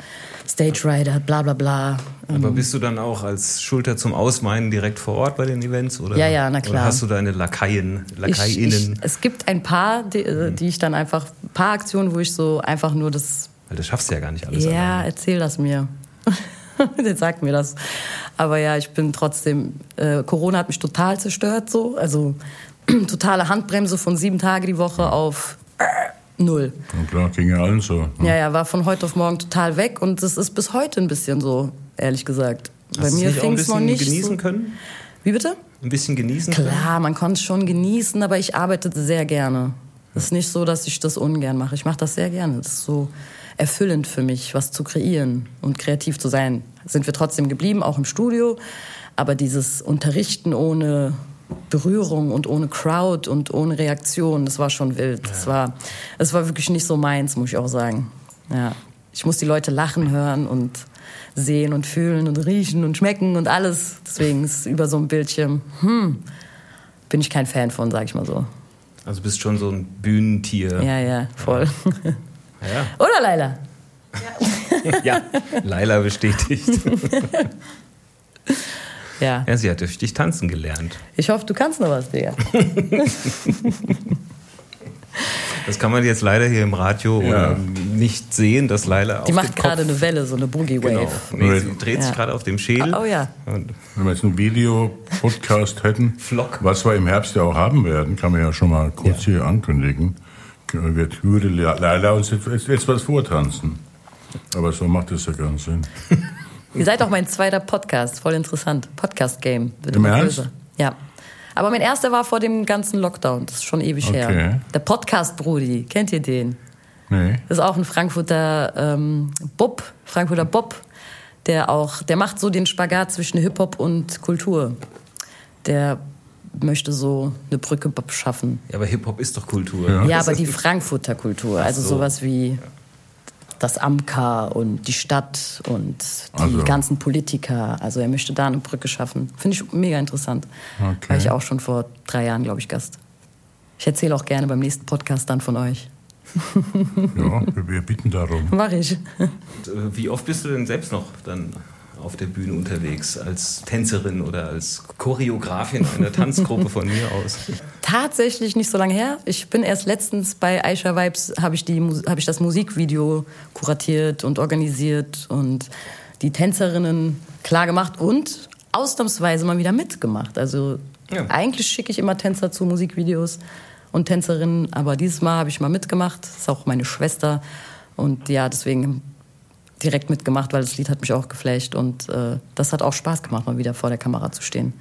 Stage Rider, bla bla bla. Aber bist du dann auch als Schulter zum Ausmeinen direkt vor Ort bei den Events? Oder, Ja, ja, na Oder klar. hast du deine Lakaien, Ich, Lakaiinnen? ich, es gibt ein paar, die, äh, die ich dann einfach, ein paar Aktionen, wo ich so einfach nur das Weil das schaffst du ja gar nicht alles Ja, alleine. erzähl das mir. Jetzt sagt mir das. Aber ja, ich bin trotzdem. Äh, Corona hat mich total zerstört, so. Also totale Handbremse von sieben Tage die Woche auf äh, null. Und klar, ging ja allen so. ne? Ja, ja, war von heute auf morgen total weg und das ist bis heute ein bisschen so, ehrlich gesagt. Bei Hast du mir fing es noch bisschen nicht. genießen so. können? Wie bitte? Ein bisschen genießen können? Klar, man konnte es schon genießen, aber ich arbeitete sehr gerne. Es ist nicht so, dass ich das ungern mache. Ich mache das sehr gerne. Das ist so erfüllend für mich, was zu kreieren und kreativ zu sein. Sind wir trotzdem geblieben, auch im Studio. Aber dieses Unterrichten ohne Berührung und ohne Crowd und ohne Reaktion. Das war schon wild. Es war, war wirklich nicht so meins, muss ich auch sagen. Ja. Ich muss die Leute lachen hören und sehen und fühlen und riechen und schmecken und alles. Deswegen ist über so ein Bildschirm, hm, bin ich kein Fan von, sag ich mal so. Also bist schon so ein Bühnentier. Ja, ja, voll. Ja. Oder Leila? ja, Laila bestätigt. Ja. Ja, sie hat durch dich tanzen gelernt. Ich hoffe, du kannst noch was, Digga. Das kann man jetzt leider hier im Radio Ja. nicht sehen, dass Laila auf Die macht gerade eine Welle, so eine Boogie Genau. Wave. Nee, sie dreht sich Ja. gerade auf dem Schädel. Oh ja. Und Wenn wir jetzt einen Video-Podcast hätten, Flock. was wir im Herbst ja auch haben werden, kann man ja schon mal kurz hier ankündigen, wird, würde Leila uns jetzt, jetzt was vortanzen. Aber so macht das ja keinen Sinn. Ihr seid auch mein zweiter Podcast, voll interessant. Podcast-Game. Wird Im Ernst? Ja. Aber mein erster war vor dem ganzen Lockdown. Das ist schon ewig Okay. her. Der Podcast-Brudi. Kennt ihr den? Nee. Das ist auch ein Frankfurter ähm, Bob, Frankfurter Bob, der auch, der macht so den Spagat zwischen Hip-Hop und Kultur. Der möchte so eine Brücke schaffen. ja, aber Hip-Hop ist doch Kultur. Ja. Ja, aber die Frankfurter Kultur, also so. sowas wie das Amka und die Stadt und die Also. ganzen Politiker. Also er möchte da eine Brücke schaffen. Finde ich mega interessant. Okay. War ich auch schon vor drei Jahren, glaube ich, Gast. Ich erzähle auch gerne beim nächsten Podcast dann von euch. Ja, wir, bitten darum. Mach ich. Äh, Wie oft bist du denn selbst noch dann auf der Bühne unterwegs als Tänzerin oder als Choreografin einer Tanzgruppe von mir aus? Tatsächlich nicht so lange her. Ich bin erst letztens bei Aisha Vibes, habe ich, die habe ich das Musikvideo kuratiert und organisiert und die Tänzerinnen klar gemacht und ausnahmsweise mal wieder mitgemacht. Also Ja. eigentlich schicke ich immer Tänzer zu Musikvideos und Tänzerinnen, aber dieses Mal habe ich mal mitgemacht. Das ist auch meine Schwester und ja, deswegen direkt mitgemacht, weil das Lied hat mich auch geflasht und äh, das hat auch Spaß gemacht, mal wieder vor der Kamera zu stehen.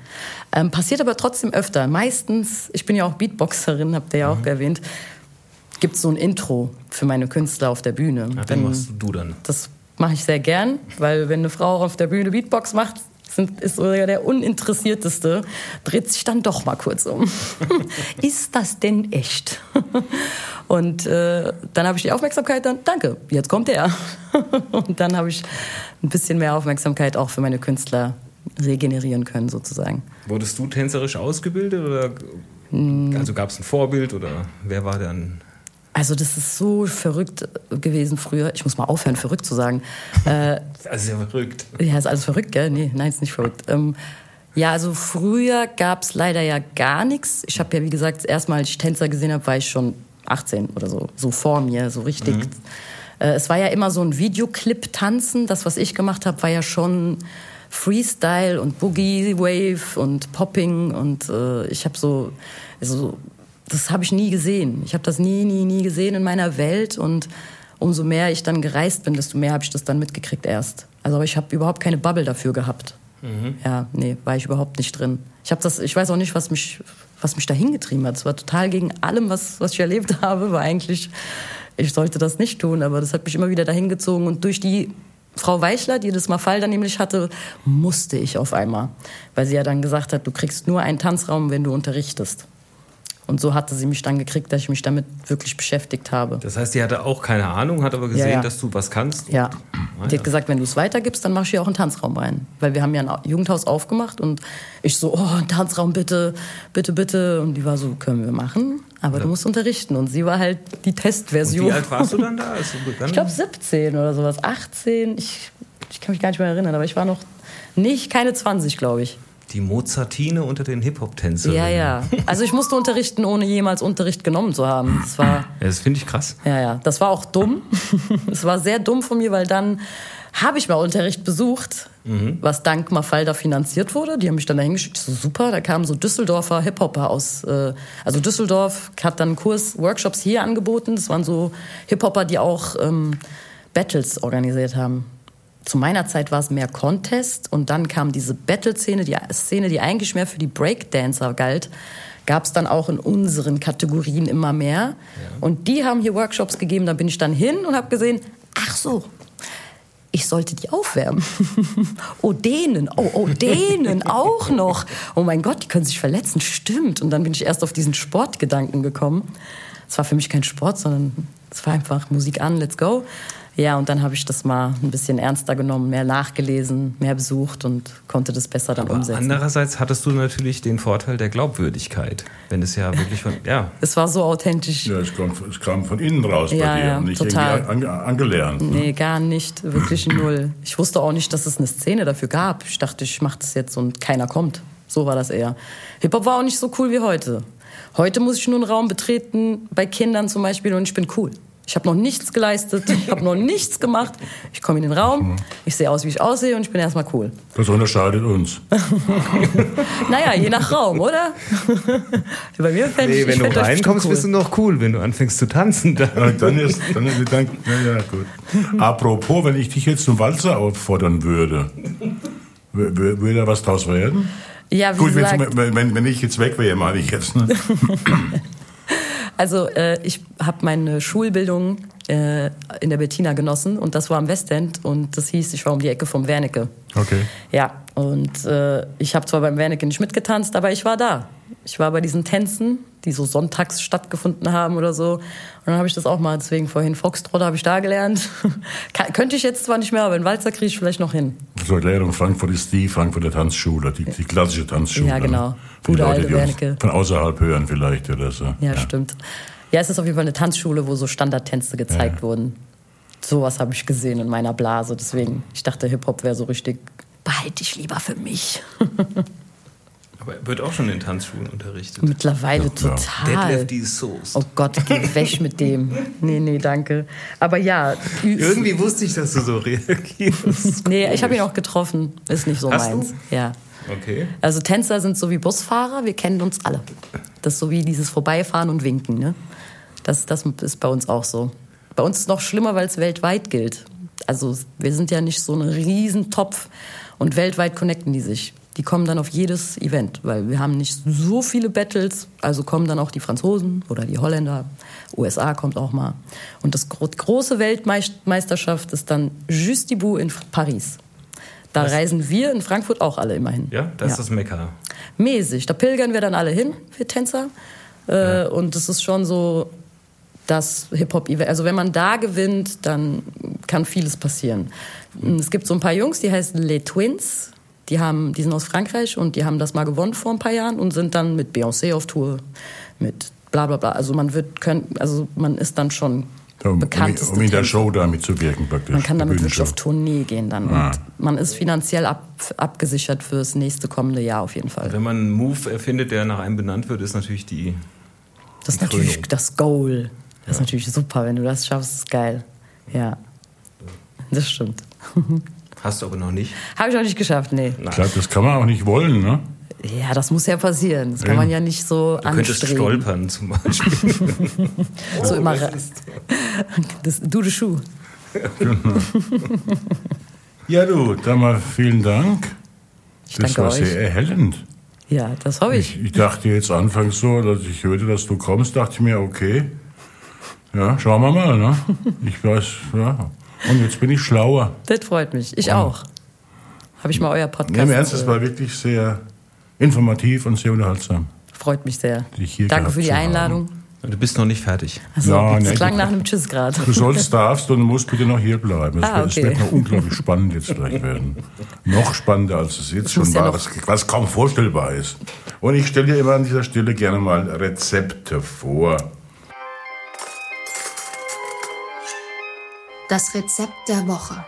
Ähm, passiert aber trotzdem öfter. Meistens, ich bin ja auch Beatboxerin, habt ihr ja auch erwähnt, gibt es so ein Intro für meine Künstler auf der Bühne. Ja, Wenn- den machst du dann. das mache ich sehr gern, weil wenn eine Frau auf der Bühne Beatbox macht, sind, ist so der uninteressierteste, dreht sich dann doch mal kurz um. ist das denn echt? Und äh, dann habe ich die Aufmerksamkeit, dann danke, jetzt kommt er. Und dann habe ich ein bisschen mehr Aufmerksamkeit auch für meine Künstler regenerieren können, sozusagen. Wurdest du tänzerisch ausgebildet oder Hm. also gab es ein Vorbild oder wer war dann? Also das ist so verrückt gewesen früher. Ich muss mal aufhören, verrückt zu sagen. Äh, Also sehr verrückt. Ja, ist alles verrückt, gell? Nee, nein, ist nicht verrückt. Ähm, ja, also früher gab's leider ja gar nichts. Ich habe ja, wie gesagt, erstmal, als ich Tänzer gesehen habe, war ich schon 18 oder so, so vor mir, so richtig. Äh, es war ja immer so ein Videoclip-Tanzen. Das, was ich gemacht habe, war ja schon Freestyle und Boogie Wave und Popping und äh, ich habe so, also, das habe ich nie gesehen. Ich habe das nie, nie, nie gesehen in meiner Welt und umso mehr ich dann gereist bin, desto mehr habe ich das dann mitgekriegt erst. Also aber ich habe überhaupt keine Bubble dafür gehabt. Ja, nee, war ich überhaupt nicht drin. Ich habe das, ich weiß auch nicht, was mich, was mich dahin getrieben hat. Es war total gegen allem, was, was ich erlebt habe, war eigentlich, ich sollte das nicht tun, aber das hat mich immer wieder dahin gezogen und durch die Frau Weichler, die das Mafalda dann nämlich hatte, musste ich auf einmal, weil sie ja dann gesagt hat, du kriegst nur einen Tanzraum, wenn du unterrichtest. Und so hatte sie mich dann gekriegt, dass ich mich damit wirklich beschäftigt habe. Das heißt, die hatte auch keine Ahnung, hat aber gesehen, Ja, ja. dass du was kannst. Ja. Ah, Die ja. hat gesagt, wenn du es weitergibst, dann mach ich hier auch einen Tanzraum rein. Weil wir haben ja ein Jugendhaus aufgemacht und ich so, oh, ein Tanzraum bitte, bitte, bitte. Und die war so, können wir machen, aber du musst unterrichten. Und sie war halt die Und Testversion. wie alt warst du dann da? Als du begann? Ich glaube 17 oder sowas, 18. Ich, ich kann mich gar nicht mehr erinnern, aber ich war noch nicht, keine 20, glaube ich. Die Mozartine unter den Hip-Hop-Tänzerinnen. Ja, ja. Also ich musste unterrichten, ohne jemals Unterricht genommen zu haben. Das war, Ja, das finde ich krass. ja, ja. Das war auch dumm. Es war sehr dumm von mir, weil dann habe ich mal Unterricht besucht, was dank Mafalda finanziert wurde. Die haben mich dann dahin geschickt. So super, da kamen so Düsseldorfer Hip-Hopper aus. Äh, also Düsseldorf hat dann Kurs, Workshops hier angeboten. Das waren so Hip-Hopper, die auch ähm, Battles organisiert haben. Zu meiner Zeit war es mehr Contest und dann kam diese Battle-Szene, die Szene, die eigentlich mehr für die Breakdancer galt, gab es dann auch in unseren Kategorien immer mehr. Und die haben hier Workshops gegeben, da bin ich dann hin und habe gesehen, ach so, ich sollte die aufwärmen. oh, denen, oh, oh, denen auch noch. Oh mein Gott, die können sich verletzen, stimmt. Und dann bin ich erst auf diesen Sportgedanken gekommen. Es war für mich kein Sport, sondern es war einfach Musik an, let's go. Ja, und dann habe ich das mal ein bisschen ernster genommen, mehr nachgelesen, mehr besucht und konnte das besser dann Aber umsetzen. Andererseits hattest du natürlich den Vorteil der Glaubwürdigkeit, wenn es ja wirklich von ja. Es war so authentisch. Ja, es kam, es kam von innen raus bei Ja, dir ja, und nicht total. irgendwie an, angelernt. Ne? Nee, gar nicht, wirklich null. Ich wusste auch nicht, dass es eine Szene dafür gab. Ich dachte, ich mache das jetzt und keiner kommt. So war das eher. Hip-Hop war auch nicht so cool wie heute. Heute muss ich nur einen Raum betreten, bei Kindern zum Beispiel, und ich bin cool. Ich habe noch nichts geleistet, ich habe noch nichts gemacht. Ich komme in den Raum, ich sehe aus, wie ich aussehe und ich bin erstmal cool. Das unterscheidet uns. Naja, je nach Raum, oder? Bei mir fände ich, Nee, wenn ich du reinkommst, bestimmt bist du noch cool. Wenn du anfängst zu tanzen, dann. Ja, dann ist, dann ist dann, ja, ja, gut. Apropos, wenn ich dich jetzt zum Walzer auffordern würde, wür- wür- würde da was draus werden? Ja, wie Gut, wenn, gesagt, wenn, wenn, wenn ich jetzt weg wäre, meine ich jetzt. Ne? Also äh, ich habe meine Schulbildung äh, in der Bettina genossen und das war am Westend und das hieß, ich war um die Ecke vom Wernicke. Okay. Ja, und äh, ich habe zwar beim Wernicke nicht mitgetanzt, aber ich war da. Ich war bei diesen Tänzen, die so sonntags stattgefunden haben oder so. Und dann habe ich das auch mal, deswegen vorhin Foxtrot habe ich da gelernt. Kann, könnte ich jetzt zwar nicht mehr, aber in Walzer kriege ich vielleicht noch hin. Zur Erklärung, Frankfurt ist die Frankfurter Tanzschule, die, die klassische Tanzschule. Ja, genau. ne? Gute Leute, alte Wernicke. von außerhalb hören vielleicht oder so. Ja, stimmt. Ja, es ist auf jeden Fall eine Tanzschule, wo so Standardtänze gezeigt Ja. wurden. Sowas habe ich gesehen in meiner Blase. Deswegen, ich dachte, Hip-Hop wäre so richtig, behalte ich lieber für mich. Aber wird auch schon in Tanzschulen unterrichtet. Mittlerweile Ja, ja. total. Deadlift die Soße. Oh Gott, geh weg mit dem. Nee, nee, danke. Aber ja, Irgendwie wusste ich, dass du so reagierst. nee, ich habe ihn auch getroffen. Ist nicht so Hast du? meins. Ja. Okay. Also Tänzer sind so wie Busfahrer, wir kennen uns alle. Das ist so wie dieses Vorbeifahren und Winken. Ne? Das, das ist bei uns auch so. Bei uns ist es noch schlimmer, weil es weltweit gilt. Also wir sind ja nicht so ein Riesentopf und weltweit connecten die sich. Die kommen dann auf jedes Event, weil wir haben nicht so viele Battles. Also kommen dann auch die Franzosen oder die Holländer. USA kommt auch mal. Und das gro große Weltmeisterschaft ist dann Just Debout in Paris. Da reisen wir in Frankfurt auch alle immer hin. Ja, das ist das Mekka. Mäßig. Da pilgern wir dann alle hin, wir Tänzer. Äh, Und es ist schon so das Hip-Hop-Event. Also wenn man da gewinnt, dann kann vieles passieren. Es gibt so ein paar Jungs, die heißen Les Twins. Die, haben, die sind aus Frankreich und die haben das mal gewonnen vor ein paar Jahren und sind dann mit Beyoncé auf Tour, mit bla bla bla. Also man wird können, also man ist dann schon Um, um, bekannteste um in der. Show da mitzuwirken praktisch. Man kann damit wirklich auf Tournee gehen dann. Ah. Und man ist finanziell ab, abgesichert fürs nächste kommende Jahr auf jeden Fall. Wenn man einen Move erfindet, der nach einem benannt wird, ist natürlich die. Das ist natürlich Krönung. das Goal. Das ist natürlich super, wenn du das schaffst, ist geil. Ja. Das stimmt. Hast du aber noch nicht. Habe ich auch nicht geschafft, nee. Ich glaube, das kann man auch nicht wollen, ne? Ja, das muss ja passieren. Das kann Ja. man ja nicht so Du könntest anstreben. stolpern zum Beispiel. So immer. Das, du, de Schuh. Ja, du, dann mal vielen Dank. Ich Das danke war euch. sehr erhellend. Ja, das hoffe ich. Ich, ich dachte jetzt anfangs so, dass ich hörte, dass du kommst, dachte ich mir, okay, ja, schauen wir mal, ne? Ich weiß, ja. Und jetzt bin ich schlauer. Das freut mich. Ich auch. Habe ich mal euer Nee, Podcast. Im Ernst, es war wirklich sehr informativ und sehr unterhaltsam. freut mich sehr. Danke für die haben. Einladung. Du bist noch nicht fertig. Also, Ja, das nee, klang nach einem Tschüss gerade. Du sollst, darfst und musst bitte noch hier bleiben. Es Ah, es okay. wird noch unglaublich spannend jetzt gleich werden. Noch spannender, als es jetzt muss schon ja war, noch- was, was kaum vorstellbar ist. Und ich stelle dir immer an dieser Stelle gerne mal Rezepte vor. Das Rezept der Woche.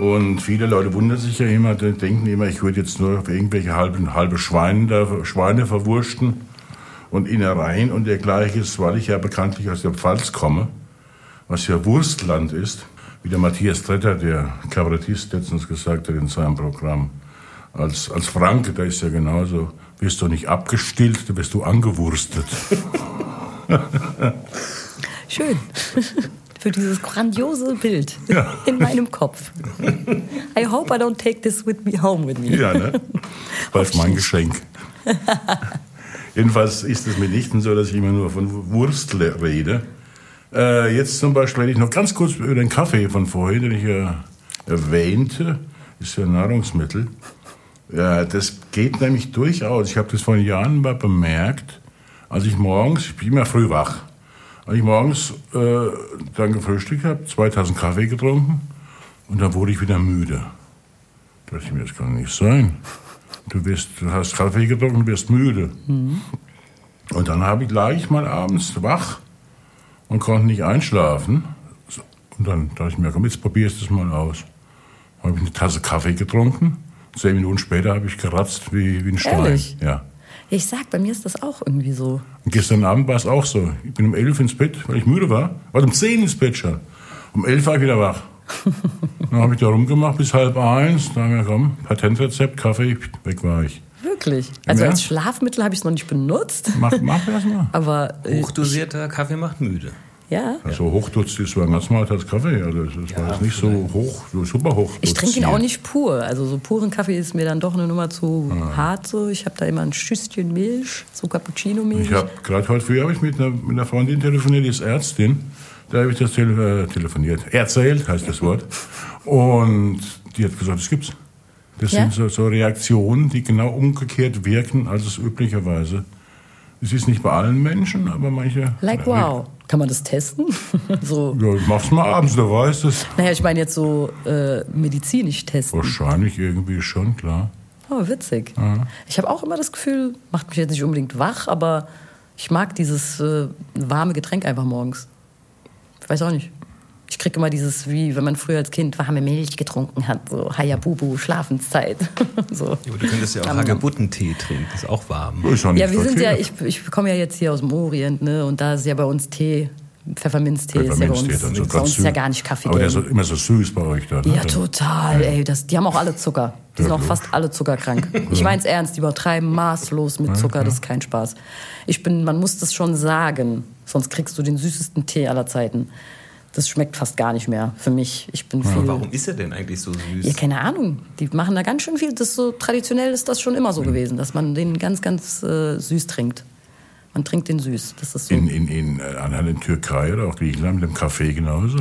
Und viele Leute wundern sich ja immer, denken immer, ich würde jetzt nur auf irgendwelche halbe, halbe Schweine, Schweine verwursten und Innereien und dergleiches, weil ich ja bekanntlich aus der Pfalz komme, was ja Wurstland ist, wie der Matthias Tretter, der Kabarettist, letztens gesagt hat in seinem Programm. Als, als Franke, da ist ja genauso, wirst du nicht abgestillt, da wirst du angewurstet. Schön. Für dieses grandiose Bild Ja. in meinem Kopf. I hope I don't take this with me home with me. Ja, ne? War mein Geschenk. Jedenfalls ist es mitnichten so, dass ich immer nur von Wurst le- rede. Äh, jetzt zum Beispiel rede ich noch ganz kurz über den Kaffee von vorhin, den ich ja erwähnte, ist ja Nahrungsmittel. Ja, das geht nämlich durchaus. Ich habe das vor Jahren mal bemerkt, als ich morgens, ich bin immer früh wach, als ich morgens äh, dann gefrühstückt habe, 2000 Kaffee getrunken und dann wurde ich wieder müde. Da dachte ich mir, das kann nicht sein. Du, wirst, du hast Kaffee getrunken und wirst müde. Mhm. Und dann habe ich, lag ich mal abends wach und konnte nicht einschlafen. Und dann dachte ich mir, komm, jetzt probierst du es mal aus. Habe ich eine Tasse Kaffee getrunken. Zehn Minuten später habe ich geratzt wie, wie ein Stein. Ehrlich? Ja. Ich sag, bei mir ist das auch irgendwie so. Und gestern Abend war es auch so. Ich bin um elf ins Bett, weil ich müde war. War um zehn ins Bett schon. Um elf war ich wieder wach. dann habe ich da rumgemacht bis halb eins. Dann haben wir, komm, Patentrezept, Kaffee, weg war ich. Wirklich? Also Ja. als Schlafmittel habe ich es noch nicht benutzt. Mach, mach das mal. Aber äh, Hochdosierter Kaffee macht müde. Ja. Also hochdutzt, das war ein ganz normaler Kaffee. Also das war jetzt nicht so hoch, so super hoch. Ich trinke ihn auch nicht pur. Also so puren Kaffee ist mir dann doch eine Nummer zu Ah. hart. So. Ich habe da immer ein Schüsschen Milch, so Cappuccino-Milch. Ich habe gerade heute früh habe ich mit einer, mit einer Freundin telefoniert, die ist Ärztin. Da habe ich das tele äh, telefoniert. Erzählt heißt das Wort. Und die hat gesagt, das gibt's. Das Ja? sind so, so Reaktionen, die genau umgekehrt wirken, als es üblicherweise. Es ist nicht bei allen Menschen, aber manche. Like wow. Kann man das testen? so. Ja, mach's mal abends, du weißt es. Naja, ich meine jetzt so äh, medizinisch testen. Wahrscheinlich irgendwie schon, klar. Oh, witzig. Ich habe auch immer das Gefühl, macht mich jetzt nicht unbedingt wach, aber ich mag dieses äh, warme Getränk einfach morgens. Ich weiß auch nicht. Ich kriege immer dieses, wie wenn man früher als Kind warme Milch getrunken hat, so Hayabubu, Schlafenszeit. so. Aber du könntest ja auch Ähm, Hagebuttentee trinken, ist auch warm. Ist auch Ja, wir sind ja, ich, ich komme ja jetzt hier aus dem Orient, ne? Und da ist ja bei uns Tee, Pfefferminztee ist ja bei uns, Pfefferminztee, dann so bei uns ja gar nicht Kaffee. Aber der ist immer so süß bei euch da. Ne? Ja, total, ey. Das, die haben auch alle Zucker. Die sind Ja, auch fast alle zuckerkrank. Ich mein's ernst, die übertreiben maßlos mit Zucker, das ist kein Spaß. Ich bin, man muss das schon sagen, sonst kriegst du den süßesten Tee aller Zeiten. Das schmeckt fast gar nicht mehr für mich. Ich bin viel. Aber warum ist er denn eigentlich so süß? Ja, keine Ahnung. Die machen da ganz schön viel. Das ist so traditionell ist das schon immer so gewesen, dass man den ganz, ganz äh, süß trinkt. Man trinkt den süß. Das ist so. In, in, in, äh, an der Türkei oder auch Griechenland mit dem Kaffee genauso.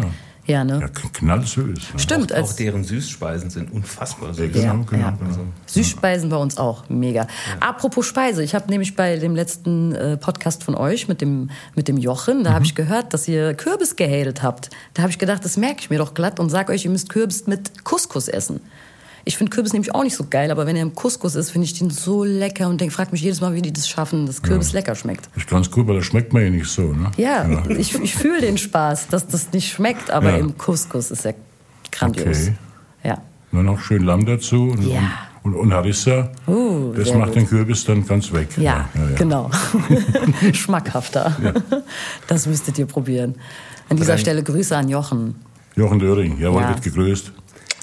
Ja, ne? Ja, knallsüß. Ne? Stimmt. auch Als, deren Süßspeisen sind unfassbar süß. Genau, Ja, genau, ja. genau. Süßspeisen bei uns auch, mega. Apropos Speise, ich habe nämlich bei dem letzten äh, Podcast von euch mit dem, mit dem Jochen, da habe ich gehört, dass ihr Kürbis gehatet habt. Da habe ich gedacht, das merke ich mir doch glatt und sag euch, ihr müsst Kürbis mit Couscous essen. Ich finde Kürbis nämlich auch nicht so geil, aber wenn er im Couscous ist, finde ich den so lecker und denk, frag mich jedes Mal, wie die das schaffen, dass Kürbis lecker schmeckt. Ist ganz gut, weil das schmeckt mir ja nicht so. Ne? Ja, ich, ich fühle den Spaß, dass das nicht schmeckt, aber Ja. im Couscous ist er grandios. Okay. Ja. Nur noch schön Lamm dazu und, Ja. und, und Harissa. Uh, das macht gut. den Kürbis dann ganz weg. Ja, genau. Schmackhafter. Das müsstet ihr probieren. An dieser Stelle Grüße an Jochen. Jochen Döring, jawohl, Ja. wird gegrüßt.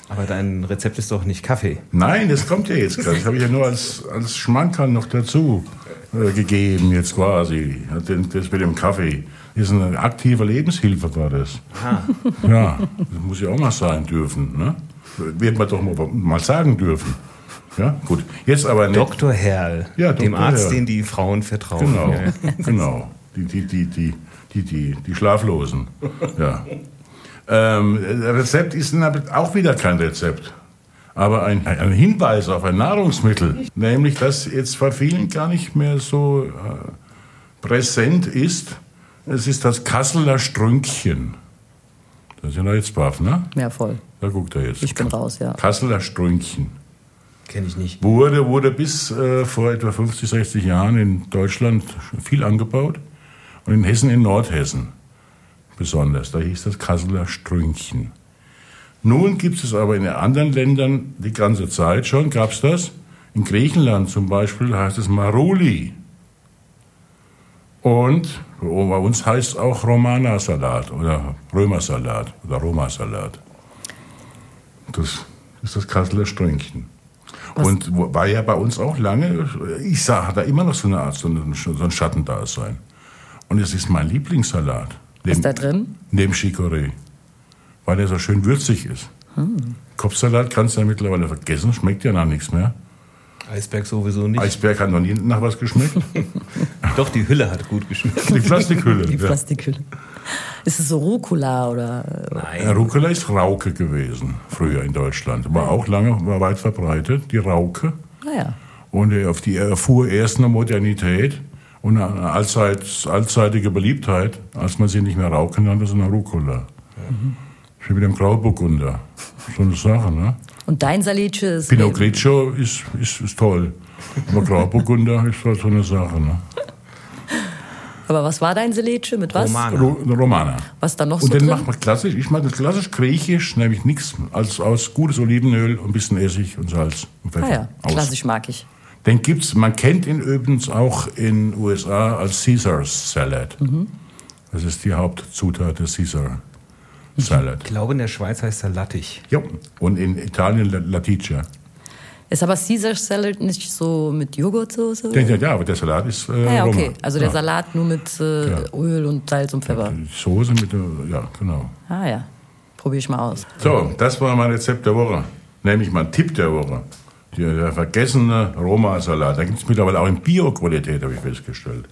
Aber dein Rezept ist doch nicht Kaffee. Nein, das kommt ja jetzt gerade. Das habe ich ja nur als, als Schmankerl noch dazu äh, gegeben, jetzt quasi. Das mit dem Kaffee. Das ist eine aktive Lebenshilfe, war das. Ja, das muss ja auch mal sein dürfen. Ne? Wird man doch mal, mal sagen dürfen. Ja, gut. Jetzt aber nicht. Dr. Herrl, Ja, dem Dr. Arzt, Herrl. den die Frauen vertrauen. Genau, genau. Die, die, die, die, die, die, die Schlaflosen. Ja. Ähm, das Rezept ist aber auch wieder kein Rezept, aber ein, ein Hinweis auf ein Nahrungsmittel, nämlich das jetzt bei vielen gar nicht mehr so äh, präsent ist. Es ist das Kasseler Strünkchen. Das ist ja noch jetzt baff, ne? Ja, voll. Da guckt er jetzt. Ich bin raus, ja. Kasseler Strünkchen. Kenne ich nicht. Wurde, wurde bis äh, vor etwa 50, 60 Jahren in Deutschland viel angebaut und in Hessen, in Nordhessen besonders. Da hieß das Kasseler Strünkchen. Nun gibt es aber in anderen Ländern die ganze Zeit schon, gab es das. In Griechenland zum Beispiel heißt es Maruli. Und bei uns heißt es auch Romana-Salat oder Römersalat oder Roma-Salat. Das ist das Kasseler Strünkchen. Und war ja bei uns auch lange, ich sah, hat da immer noch so eine Art, so ein, so ein Schattendasein. Und es ist mein Lieblingssalat. Was ist da drin? Neben Chicorée. Weil der so schön würzig ist. Kopfsalat kannst du ja mittlerweile vergessen, schmeckt ja nach nichts mehr. Eisberg sowieso nicht. Eisberg hat noch nie nach was geschmeckt. Doch, die Hülle hat gut geschmeckt. Die Plastikhülle. Die ja. Plastikhülle. Ist es so Rucola oder? Ja, Rucola ist Rauke gewesen, früher in Deutschland. War auch lange, war weit verbreitet, die Rauke. Naja. Und äh, auf die erfuhr erst eine Modernität und eine allzeit, allzeitige Beliebtheit, als man sie nicht mehr Rauke nannte, sondern Rucola. Mhm. Wie mit dem Grauburgunder. So eine Sache, ne? Und dein Salice ist. Pinot Grigio ist, ist, ist toll. Aber Grauburgunder ist halt so eine Sache, ne? Aber was war dein Salice? Mit was? Romana. Ro Romana. Was dann noch Und so den drin? macht man klassisch. Ich mache das klassisch griechisch, nämlich nichts als aus gutes Olivenöl und ein bisschen Essig und Salz und Pfeffer. Ah ja, Aus. klassisch mag ich. Den gibt's, man kennt ihn übrigens auch in USA als Caesar Salad. Mhm. Das ist die Hauptzutat des Caesar Salad. Ich glaube, in der Schweiz heißt er Lattich. Ja. Und in Italien La- Laticcia. Ist aber Caesar Salad nicht so mit Joghurtsoße? Ja, ja, ja, aber der Salat ist äh, Ah ja, okay. Roma. Also der ja. Salat nur mit äh, Ja. Öl und Salz und Pfeffer. Die Soße mit ja, genau. Ah ja, probiere ich mal aus. So, das war mein Rezept der Woche. Nämlich mein Tipp der Woche. Der, der vergessene Roma-Salat. Da gibt es mittlerweile auch in Bio-Qualität, habe ich festgestellt.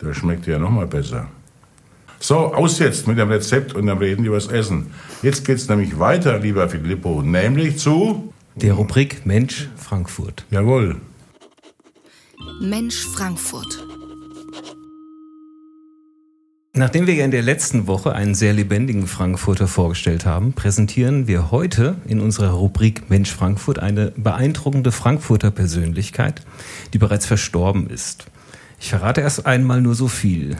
Der schmeckt ja noch mal besser. So, aus jetzt mit dem Rezept und dann reden wir über das Essen. Jetzt geht's nämlich weiter, lieber Filippo, nämlich zu... Der Rubrik Mensch Frankfurt. Jawohl. Mensch Frankfurt. Nachdem wir ja in der letzten Woche einen sehr lebendigen Frankfurter vorgestellt haben, präsentieren wir heute in unserer Rubrik Mensch Frankfurt eine beeindruckende Frankfurter Persönlichkeit, die bereits verstorben ist. Ich verrate erst einmal nur so viel.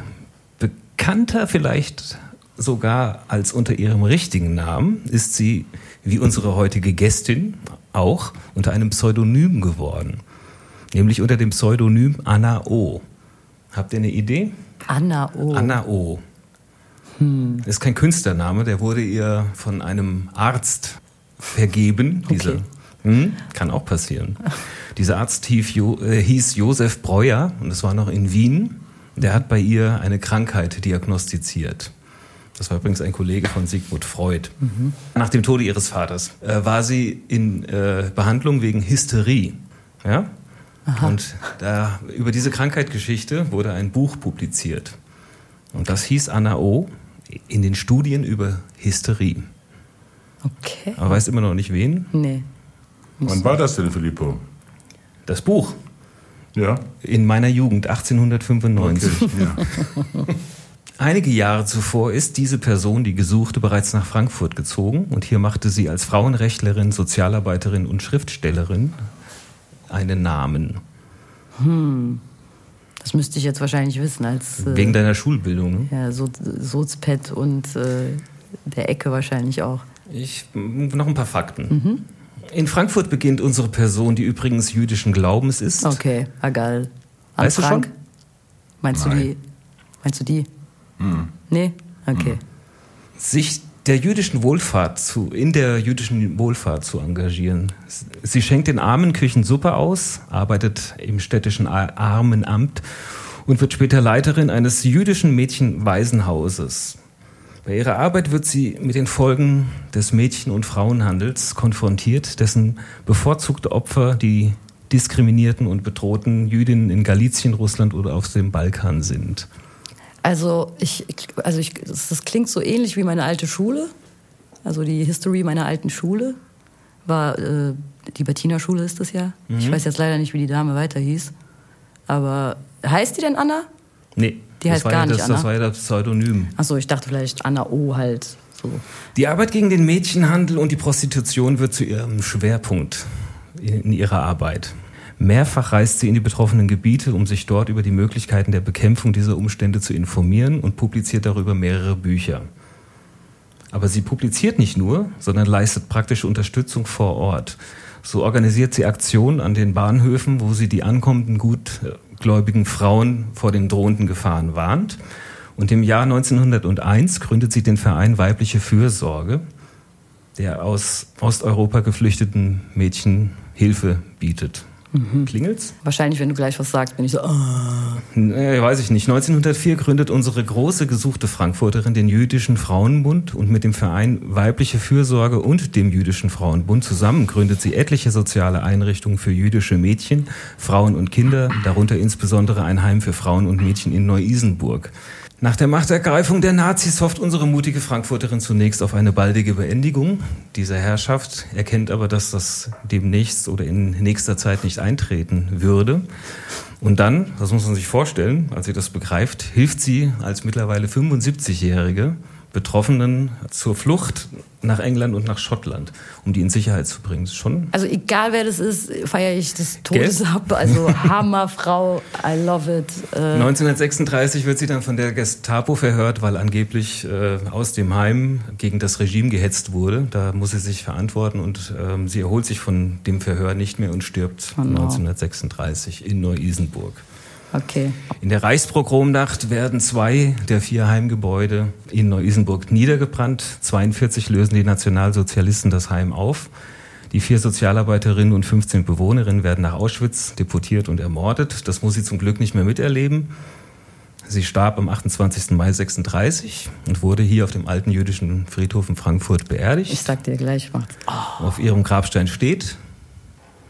Bekannter vielleicht sogar als unter ihrem richtigen Namen ist sie, wie unsere heutige Gästin, auch unter einem Pseudonym geworden. Nämlich unter dem Pseudonym Anna O. Habt ihr eine Idee? Anna O. Anna O. Das ist kein Künstlername, der wurde ihr von einem Arzt vergeben. Diese, Okay. hm, kann auch passieren. Dieser Arzt hieß, jo, äh, hieß Josef Breuer und das war noch in Wien. Der hat bei ihr eine Krankheit diagnostiziert. Das war übrigens ein Kollege von Sigmund Freud. Nach dem Tode ihres Vaters äh, war sie in äh, Behandlung wegen Hysterie. Ja? Und da, über diese Krankheitsgeschichte wurde ein Buch publiziert. Und das hieß Anna O. in den Studien über Hysterie. Okay. Aber weiß immer noch nicht wen. Nee. Wann war das denn, Filippo? Das Buch Ja? in meiner Jugend, 1895. Okay. ja. Einige Jahre zuvor ist diese Person, die Gesuchte, bereits nach Frankfurt gezogen und hier machte sie als Frauenrechtlerin, Sozialarbeiterin und Schriftstellerin einen Namen. Das müsste ich jetzt wahrscheinlich wissen als äh, Wegen deiner Schulbildung. Ne? ja, so, Sozpet und äh, der Ecke wahrscheinlich auch. Ich, noch ein paar Fakten. In Frankfurt beginnt unsere Person, die übrigens jüdischen Glaubens ist. Okay, egal. Anne Weißt du Frank? schon? Meinst du Nein. die? Meinst du die? Nee? Okay. sich der jüdischen Wohlfahrt zu, in der jüdischen Wohlfahrt zu engagieren. Sie schenkt den Armen Küchen Suppe aus, arbeitet im städtischen Ar- Armenamt und wird später Leiterin eines jüdischen Mädchenwaisenhauses. Bei ihrer Arbeit wird sie mit den Folgen des Mädchen- und Frauenhandels konfrontiert, dessen bevorzugte Opfer die diskriminierten und bedrohten Jüdinnen in Galizien, Russland oder auf dem Balkan sind. Also ich, also ich, das, klingt so ähnlich wie meine alte Schule. Also die History meiner alten Schule war äh, die Bettina Schule ist das ja. Mhm. Ich weiß jetzt leider nicht, wie die Dame weiter hieß. Aber heißt die denn Anna? Nee, Die heißt gar ja nicht das, Anna. das war ja das Pseudonym. Achso, ich dachte vielleicht Anna O halt. So. Die Arbeit gegen den Mädchenhandel und die Prostitution wird zu ihrem Schwerpunkt in ihrer Arbeit. Mehrfach reist sie in die betroffenen Gebiete, um sich dort über die Möglichkeiten der Bekämpfung dieser Umstände zu informieren und publiziert darüber mehrere Bücher. Aber sie publiziert nicht nur, sondern leistet praktische Unterstützung vor Ort. So organisiert sie Aktionen an den Bahnhöfen, wo sie die ankommenden gutgläubigen Frauen vor den drohenden Gefahren warnt. Und im Jahr 1901 gründet sie den Verein Weibliche Fürsorge, der aus Osteuropa geflüchteten Mädchen Hilfe bietet. Klingelt's? Wahrscheinlich, wenn du gleich was sagst, bin ich so. ah. Nee, weiß ich nicht. 1904 gründet unsere große gesuchte Frankfurterin den Jüdischen Frauenbund und mit dem Verein Weibliche Fürsorge und dem Jüdischen Frauenbund zusammen gründet sie etliche soziale Einrichtungen für jüdische Mädchen, Frauen und Kinder, darunter insbesondere ein Heim für Frauen und Mädchen in Neu-Isenburg. Nach der Machtergreifung der Nazis hofft unsere mutige Frankfurterin zunächst auf eine baldige Beendigung dieser Herrschaft, erkennt aber, dass das demnächst oder in nächster Zeit nicht eintreten würde. Und dann, das muss man sich vorstellen, als sie das begreift, hilft sie als mittlerweile 75-Jährige Betroffenen zur Flucht nach England und nach Schottland, um die in Sicherheit zu bringen. Schon also egal wer das ist, feiere ich das Todes ab. Also Hammerfrau, I love it. Äh 1936 wird sie dann von der Gestapo verhört, weil angeblich äh, aus dem Heim gegen das Regime gehetzt wurde. Da muss sie sich verantworten und ähm, sie erholt sich von dem Verhör nicht mehr und stirbt no. 1936 in Neu-Isenburg. Okay. In der Reichspogromnacht werden zwei der vier Heimgebäude in Neu-Isenburg niedergebrannt. 42 lösen die Nationalsozialisten das Heim auf. Die vier Sozialarbeiterinnen und 15 Bewohnerinnen werden nach Auschwitz deportiert und ermordet. Das muss sie zum Glück nicht mehr miterleben. Sie starb am 28. Mai 36 und wurde hier auf dem alten jüdischen Friedhof in Frankfurt beerdigt. Ich sag dir gleich was. Oh. Auf ihrem Grabstein steht.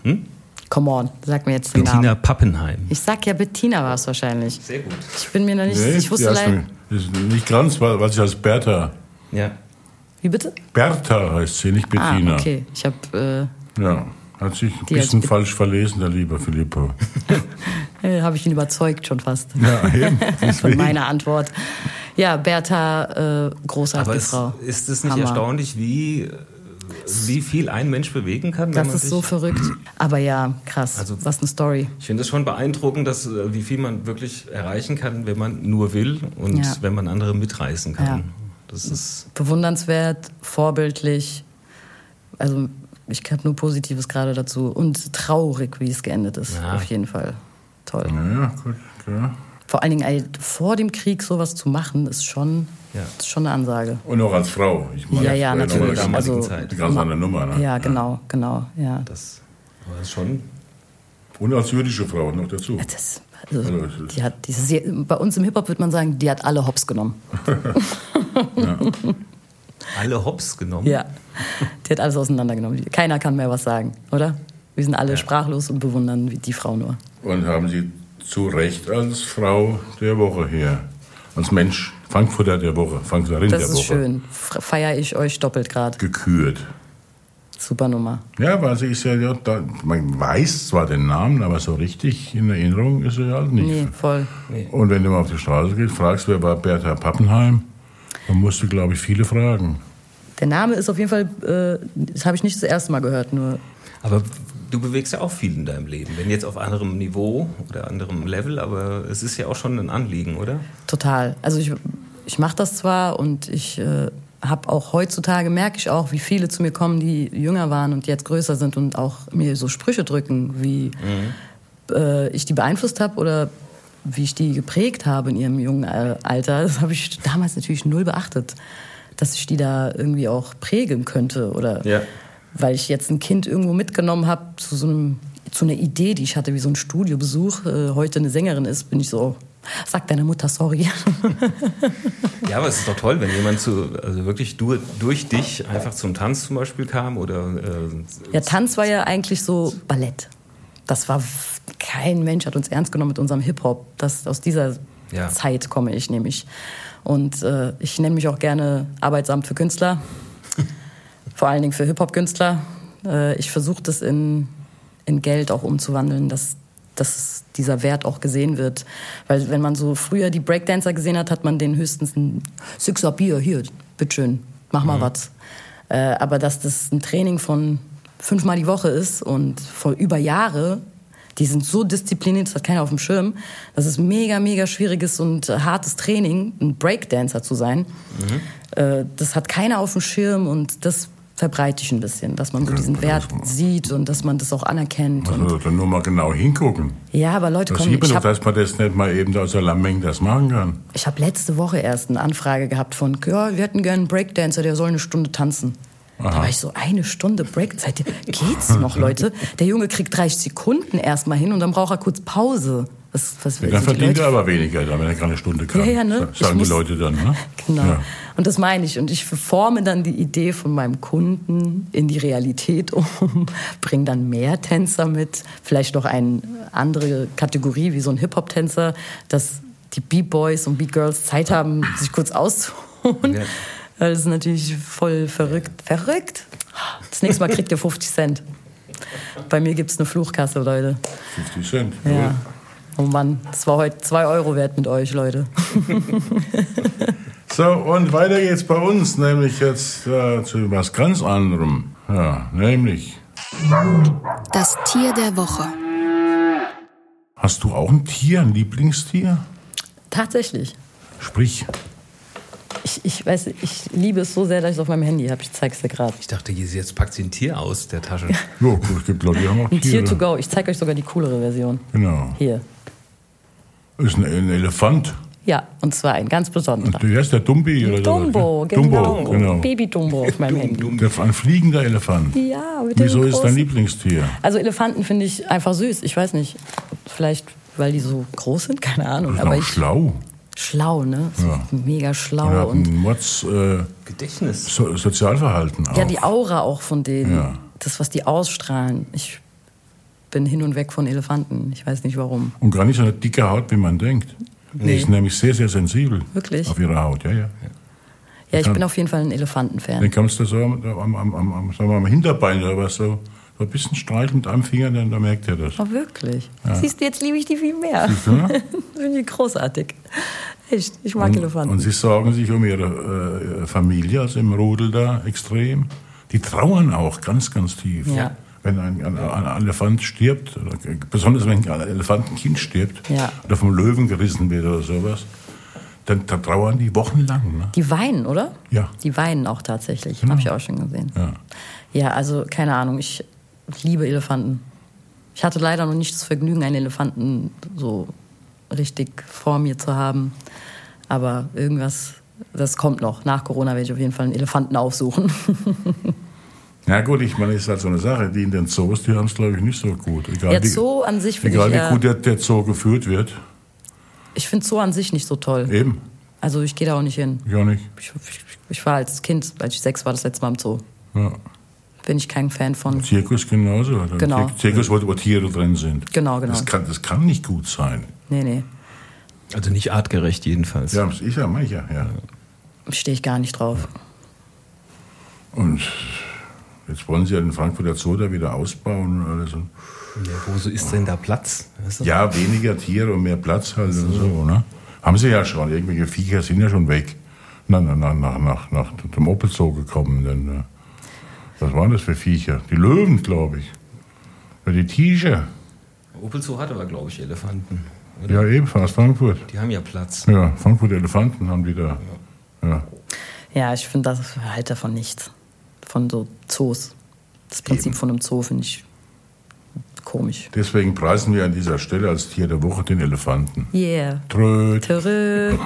Hm? Come on, sag mir jetzt den Bettina Namen. Pappenheim. Ich sag ja, Bettina war es wahrscheinlich. Sehr gut. Ich bin mir noch nicht, nee, ich wusste leider. Nicht ganz, weil, weil sie heißt Bertha. Ja. Wie bitte? Bertha heißt sie, nicht Bettina. Ah, okay. Ich habe. Äh, ja, hat sich ein bisschen falsch verlesen, der liebe Filippo. habe ich ihn überzeugt schon fast. Ja, eben. Von meiner Antwort. Ja, Bertha, äh, großartige Aber Frau. Ist es nicht Hammer. erstaunlich, wie wie viel ein Mensch bewegen kann. Das ist so verrückt. Aber ja, krass. Also, Was eine Story. Ich finde es schon beeindruckend, dass, äh, wie viel man wirklich erreichen kann, wenn man nur will und ja. wenn man andere mitreißen kann. Ja. Das ist bewundernswert, vorbildlich. Also ich habe nur Positives gerade dazu. Und traurig, wie es geendet ist. Ja. Auf jeden Fall. Toll. Ja, gut, klar. Vor allen Dingen ey, vor dem Krieg sowas zu machen, ist schon ja. Das ist schon eine Ansage. Und auch als Frau. Ich meine, ja, ja, natürlich. Also, Zeit. Die ganz andere Nummer. Ne? Ja, genau, genau. Ja. Das war schon. Und als jüdische Frau noch dazu. Ja, das, also, also, die hat dieses, bei uns im Hip-Hop würde man sagen, die hat alle Hops genommen. ja. Alle Hops genommen? Ja, die hat alles auseinandergenommen. Keiner kann mehr was sagen, oder? Wir sind alle ja. sprachlos und bewundern die Frau nur. Und haben Sie zu Recht als Frau der Woche hier, als Mensch Frankfurter der Woche, Frankfurterin der Woche. Das ist schön. Feiere ich euch doppelt gerade. Gekürt. Super Nummer. Ja, weil sie ist ja, ja da, man weiß zwar den Namen, aber so richtig in Erinnerung ist er ja halt nicht. Nee, voll. Nee. Und wenn du mal auf die Straße gehst, fragst, wer war Bertha Pappenheim, dann musst du, glaube ich, viele fragen. Der Name ist auf jeden Fall, äh, das habe ich nicht das erste Mal gehört, nur. Aber du bewegst ja auch viel in deinem Leben, wenn jetzt auf anderem Niveau oder anderem Level, aber es ist ja auch schon ein Anliegen, oder? Total. Also ich, ich mache das zwar und ich äh, habe auch heutzutage, merke ich auch, wie viele zu mir kommen, die jünger waren und jetzt größer sind und auch mir so Sprüche drücken, wie mhm. äh, ich die beeinflusst habe oder wie ich die geprägt habe in ihrem jungen Alter. Das habe ich damals natürlich null beachtet, dass ich die da irgendwie auch prägen könnte oder... Ja weil ich jetzt ein Kind irgendwo mitgenommen habe zu so einem zu einer Idee, die ich hatte, wie so ein Studiobesuch, äh, heute eine Sängerin ist, bin ich so, sag deiner Mutter sorry. ja, aber es ist doch toll, wenn jemand zu, also wirklich du, durch dich einfach zum Tanz zum Beispiel kam oder. Äh, ja, Tanz war ja eigentlich so Ballett. Das war kein Mensch hat uns ernst genommen mit unserem Hip Hop. Das aus dieser ja. Zeit komme ich nämlich. Und äh, ich nenne mich auch gerne Arbeitsamt für Künstler vor allen Dingen für Hip-Hop-Künstler. Äh, ich versuche das in, in Geld auch umzuwandeln, dass, dass dieser Wert auch gesehen wird. Weil wenn man so früher die Breakdancer gesehen hat, hat man den höchstens ein Sixer Bier, hier, bitteschön, mach mal mhm. was. Äh, aber dass das ein Training von fünfmal die Woche ist und vor über Jahre, die sind so diszipliniert, das hat keiner auf dem Schirm, dass es mega, mega schwieriges und hartes Training, ein Breakdancer zu sein. Mhm. Äh, das hat keiner auf dem Schirm und das verbreite ich ein bisschen, dass man so diesen Wert sieht und dass man das auch anerkennt. Also dann nur mal genau hingucken. Ja, aber Leute kommen... Ich hab, dass man das nicht mal eben aus der Lameng das machen kann. Ich habe letzte Woche erst eine Anfrage gehabt von, ja, wir hätten gerne einen Breakdancer, der soll eine Stunde tanzen. Aha. Da war ich so, eine Stunde Breakzeit, geht's noch, Leute? Der Junge kriegt 30 Sekunden erstmal hin und dann braucht er kurz Pause. Was, was ja, dann verdient er aber weniger, wenn er gerade eine Stunde kann. Ja, ja, ne? Sagen muss, die Leute dann, ne? Genau. Ja. Und das meine ich. Und ich forme dann die Idee von meinem Kunden in die Realität um, bringe dann mehr Tänzer mit, vielleicht noch eine andere Kategorie wie so ein Hip-Hop-Tänzer, dass die Beat Boys und Beat Girls Zeit haben, sich kurz auszuholen. Ja. Das ist natürlich voll verrückt. Verrückt? Das nächste Mal kriegt ihr 50 Cent. Bei mir gibt es eine Fluchkasse, Leute. 50 Cent. Ja. Oh Mann, das war heute 2 Euro wert mit euch, Leute. So, und weiter geht's bei uns, nämlich jetzt äh, zu was ganz anderem. Ja, nämlich, Das Tier der Woche. hast du auch ein Tier, ein Lieblingstier? Tatsächlich. Sprich, Ich, ich weiß, ich liebe es so sehr, dass ich es auf meinem Handy habe. Ich zeig's dir gerade. Ich dachte, jetzt packt sie ein Tier aus der Tasche. ja, gut, es gibt Leute, die haben auch Ein Tier to go. Ich zeige euch sogar die coolere Version. Genau. Hier. Ist ein, ein Elefant. Ja, und zwar ein ganz besonderer. Der ist der Dumbi oder so. Dumbo, genau. Dumbo, genau. Baby Dumbo auf meinem Handy. Der, ein fliegender Elefant. Ja, mit dem Wieso ist dein Lieblingstier? Also Elefanten finde ich einfach süß. Ich weiß nicht, vielleicht weil die so groß sind, keine Ahnung. Ist Aber auch ich schlau. schlau, ne? So Ja. Mega schlau und ein Mords äh, Gedächtnis. so, Sozialverhalten auch. ja, die Aura auch von denen. Ja. Das, was die ausstrahlen. Ich bin hin und weg von Elefanten. Ich weiß nicht warum. Und gar nicht so eine dicke Haut, wie man denkt. Die Nee. ist nämlich sehr, sehr sensibel. Wirklich? Auf ihre Haut, ja, ja. Ja, ich Kann- bin auf jeden Fall ein Elefantenfan. Dann kannst du so am, am, am, am, am, sagen wir am Hinterbein oder was so, so ein bisschen streicheln mit einem Finger, dann, dann merkt er das. Oh, wirklich? Siehst du, jetzt liebe ich die viel mehr. Siehst du, ne? Finde ich großartig. Echt, ich mag Und, Elefanten. und sie sorgen sich um ihre äh, Familie, also im Rudel da, extrem. Die trauern auch ganz, ganz tief. Ja. Wenn ein, ein, ein Elefant stirbt, oder, besonders wenn ein Elefantenkind stirbt, Ja. oder vom Löwen gerissen wird oder sowas, dann da trauern die wochenlang. Ne? die weinen, oder? Ja. Die weinen auch tatsächlich. Genau. Habe ich auch schon gesehen. Ja. Ja, also keine Ahnung, ich liebe Elefanten. Ich hatte leider noch nicht das Vergnügen, einen Elefanten so richtig vor mir zu haben. Aber irgendwas, das kommt noch. Nach Corona werde ich auf jeden Fall einen Elefanten aufsuchen. Ja gut, ich meine, ist halt so eine Sache. Die in den Zoos, die haben es, glaube ich, nicht so gut. Egal, Der wie, Zoo an sich finde egal ich, wie eher- gut der, der Zoo geführt wird. ich finde Zoo an sich nicht so toll. Eben, Also ich gehe da auch nicht hin. ja nicht. Ich, ich, ich war als Kind, als ich sechs war, das letzte Mal im Zoo. Ja. Bin ich kein Fan von. Zirkus genauso. Genau. Zir- Zirkus, wo, wo Tiere drin sind. Genau, genau. Das kann, das kann nicht gut sein. Nee, nee. Also nicht artgerecht jedenfalls. Ja, das ist ja mancher, ja. Stehe ich gar nicht drauf. Und jetzt wollen sie ja den Frankfurter Zoo da wieder ausbauen und alles. Und Ja, wo so ist denn da Platz? Weißt du? ja, weniger Tiere und mehr Platz halt und so, ne? Haben sie ja schon. Irgendwelche Viecher sind ja schon weg. Na, na, na, nach, nach, nach dem Opel Zoo gekommen. Denn, äh, was waren das für Viecher? Die Löwen, glaube ich. Ja, die Tiger. Opel Zoo hat aber, glaube ich, Elefanten. Oder? Ja, ebenfalls Frankfurt. Die haben ja Platz. Ja, Frankfurt Elefanten haben die da. Ja. Ja, ich finde das halt davon nichts. Von so Zoos. Das Prinzip von einem Zoo finde ich komisch. Deswegen preisen wir an dieser Stelle als Tier der Woche den Elefanten. Yeah. Tröd.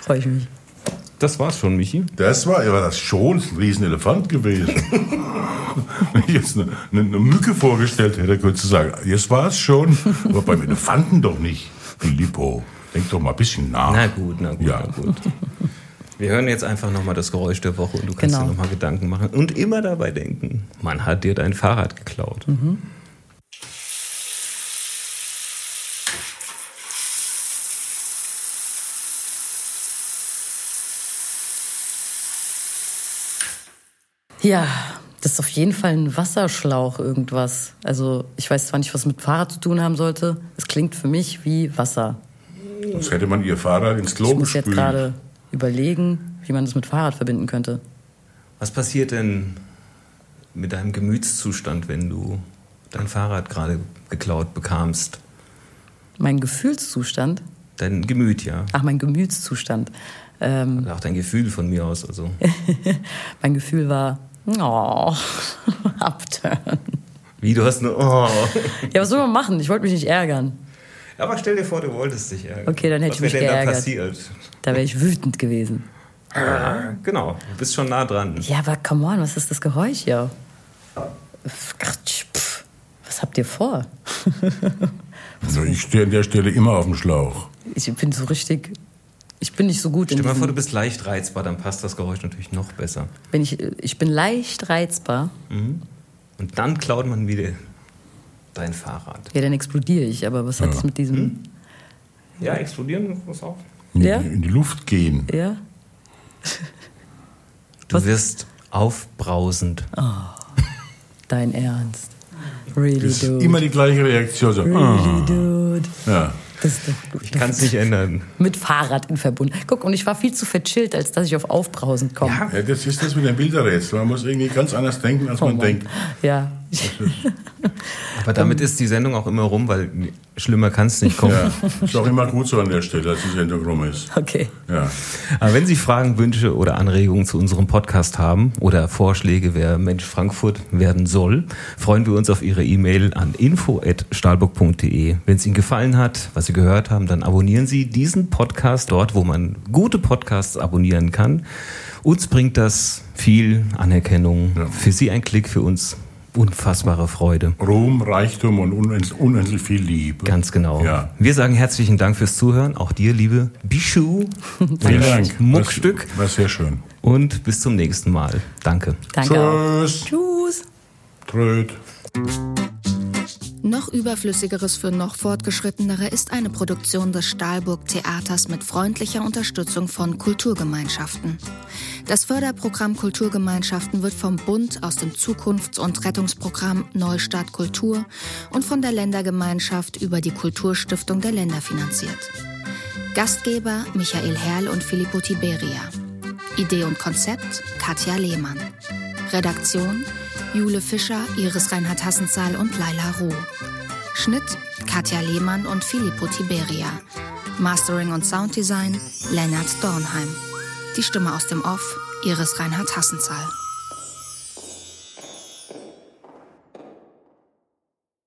Freue ich mich. Das war's schon, Michi. Das war, ja, war das schon ein Riesenelefant gewesen. Wenn ich jetzt eine, eine, eine Mücke vorgestellt hätte, könntest du sagen, jetzt war es schon. Aber beim Elefanten doch nicht. Filippo, denk doch mal ein bisschen nach. Na gut, na gut, Ja. na gut. Wir hören jetzt einfach nochmal das Geräusch der Woche und du kannst Genau. dir nochmal Gedanken machen. Und immer dabei denken, man hat dir dein Fahrrad geklaut. Ja, das ist auf jeden Fall ein Wasserschlauch irgendwas. Also ich weiß zwar nicht, was mit Fahrrad zu tun haben sollte. Es klingt für mich wie Wasser. Sonst hätte man ihr Fahrrad ins Klo Ich muss jetzt gespült. gerade überlegen, wie man das mit Fahrrad verbinden könnte. Was passiert denn mit deinem Gemütszustand, wenn du dein Fahrrad gerade geklaut bekamst? Mein Gefühlszustand, Dein Gemüt, ja. ach mein Gemütszustand. Ähm, Oder auch dein Gefühl von mir aus. Also. mein Gefühl war, oh, abturn. Wie, du hast nur. Oh. Ja, was soll man machen? Ich wollte mich nicht ärgern. Aber stell dir vor, du wolltest dich ärgern. Okay, dann hätte Was ich mich wäre denn da geärgert. passiert? Da wäre ich wütend gewesen. Ja, genau, du bist schon nah dran. Ja, aber come on, was ist das Geräusch hier? Pff, Was habt ihr vor? Also ich stehe an der Stelle immer auf dem Schlauch. Ich bin so richtig. Ich bin nicht so gut Stell in dir mal vor, du bist leicht reizbar, dann passt das Geräusch natürlich noch besser. bin ich, ich bin leicht reizbar. Und dann klaut man wieder dein Fahrrad. Ja, dann explodiere ich, aber was hat es mit diesem. Hm? Ja, explodieren muss auch. In, Ja? in die Luft gehen. Ja? Du wirst aufbrausend. Dein Ernst. Really, Das ist dude. immer die gleiche Reaktion. So, really, ah. dude. ja. Das ist doch gut. Ich kann es nicht ändern. Mit Fahrrad in Verbund. Guck, und ich war viel zu verchillt, als dass ich auf Aufbrausend komme. ja, das ist das mit dem Bilderrätsel. Man muss irgendwie ganz anders denken, als man Oh Mann. denkt. Ja. Aber damit ist die Sendung auch immer rum, weil schlimmer kann es nicht kommen. Ja, ist auch immer gut so an der Stelle, als die Sendung rum ist. Okay. Ja. Aber wenn Sie Fragen, Wünsche oder Anregungen zu unserem Podcast haben oder Vorschläge, wer Mensch Frankfurt werden soll, freuen wir uns auf Ihre E-Mail an info.stahlburg.de. Wenn es Ihnen gefallen hat, was Sie gehört haben, dann abonnieren Sie diesen Podcast dort, wo man gute Podcasts abonnieren kann. Uns bringt das viel Anerkennung. Ja. Für Sie ein Klick, für uns unfassbare Freude. Ruhm, Reichtum und unendlich, unendlich viel Liebe. Ganz genau. Ja. Wir sagen herzlichen Dank fürs Zuhören. Auch dir, liebe Bichu. Vielen Dank. Muckstück. War, war sehr schön. Und bis zum nächsten Mal. Danke. Danke auch. Tschüss. Tschüss. Tröd. Noch überflüssigeres für noch fortgeschrittenere ist eine Produktion des Stahlburg Theaters mit freundlicher Unterstützung von Kulturgemeinschaften. Das Förderprogramm Kulturgemeinschaften wird vom Bund aus dem Zukunfts- und Rettungsprogramm Neustart Kultur und von der Ländergemeinschaft über die Kulturstiftung der Länder finanziert. Gastgeber Michael Herrl und Filippo Tiberia. Idee und Konzept Katja Lehmann. Redaktion Jule Fischer, Iris Reinhard Hassenzahl und Laila Ruh. Schnitt Katja Lehmann und Filippo Tiberia. Mastering und Sounddesign Lennart Dornheim. Die Stimme aus dem Off Iris Reinhard Hassenzahl.